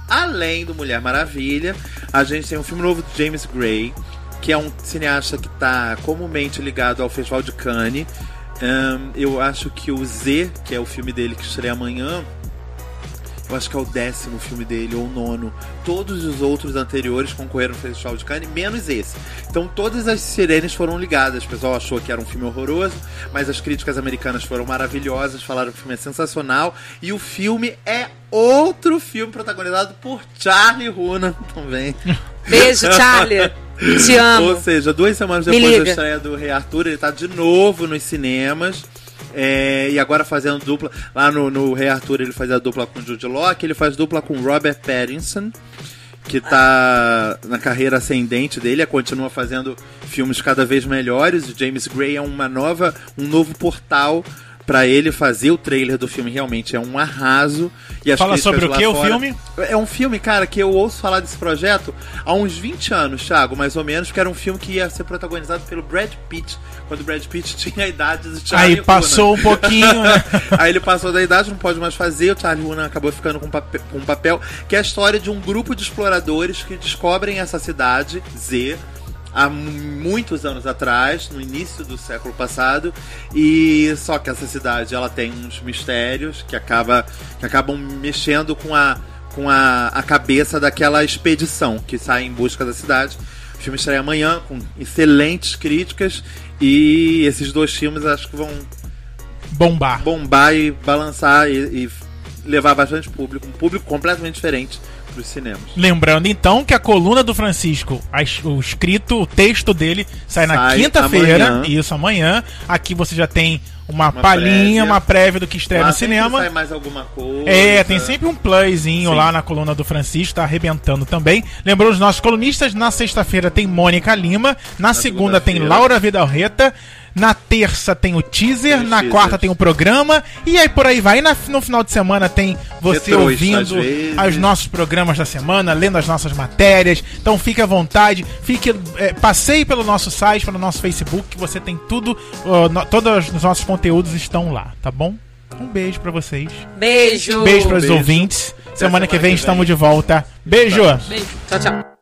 Além do Mulher Maravilha, a gente tem um filme novo do James Gray, que é um cineasta que está comumente ligado ao Festival de Cannes. Ahn, eu acho que o Z, que é o filme dele que estreia amanhã, eu acho que é o décimo filme dele, ou o nono. Todos os outros anteriores concorreram no Festival de Cannes, menos esse. Então todas as sirenes foram ligadas. O pessoal achou que era um filme horroroso, mas as críticas americanas foram maravilhosas, falaram que o filme é sensacional. E o filme é outro filme protagonizado por Charlie Hunnam também. Beijo, Charlie. Te amo. Ou seja, duas semanas Me depois da liga. estreia do Rei Arthur, ele tá de novo nos cinemas. É, e agora fazendo dupla. Lá no, no Rei Arthur ele fazia dupla com Jude Law, aqui ele faz dupla com Robert Pattinson, que tá na carreira ascendente dele, continua fazendo filmes cada vez melhores. O James Gray é uma nova, um novo portal pra ele fazer o trailer do filme realmente é um arraso. E as Fala sobre o que, o fora- filme? É um filme, cara, que eu ouço falar desse projeto há uns 20 anos, Thiago, mais ou menos, que era um filme que ia ser protagonizado pelo Brad Pitt, quando o Brad Pitt tinha a idade do Charlie Aí passou um pouquinho, né? Aí ele passou da idade, não pode mais fazer, o Charlie Hunnam acabou ficando com, papel, com um papel, que é a história de um grupo de exploradores que descobrem essa cidade, Z, há muitos anos atrás, no início do século passado, e só que essa cidade ela tem uns mistérios que, acaba, que acabam mexendo com a com a, a cabeça daquela expedição que sai em busca da cidade. O filme estreia amanhã com excelentes críticas e esses dois filmes acho que vão Bombar. bombar e balançar e, e levar bastante público, um público completamente diferente cinemas. Lembrando então que a coluna do Francisco, o escrito, o texto dele sai, na Sai quinta-feira, amanhã. isso amanhã. Aqui você já tem uma, Uma palhinha, uma prévia do que estreia Lá no cinema. sai mais alguma coisa. É, tem sempre um playzinho Sim. lá na coluna do Francisco, tá arrebentando também. Lembrou os nossos colunistas, na sexta-feira tem Mônica Lima, na, segunda tem segunda-feira. Laura Vidalreta, na terça tem o teaser, Tem na teaser. quarta tem o programa, e aí por aí vai. E na- no final de semana tem você ouvindo os nossos programas da semana, lendo as nossas matérias. Então fique à vontade, fique, é, passeie pelo nosso site, pelo nosso Facebook, que você tem tudo, ó, no- todos os nossos conteúdos estão lá, tá bom? Um beijo pra vocês. Beijo. Beijo para os ouvintes. Semana semana que vem que estamos vem. de volta. Beijo! Beijo. Tchau, tchau.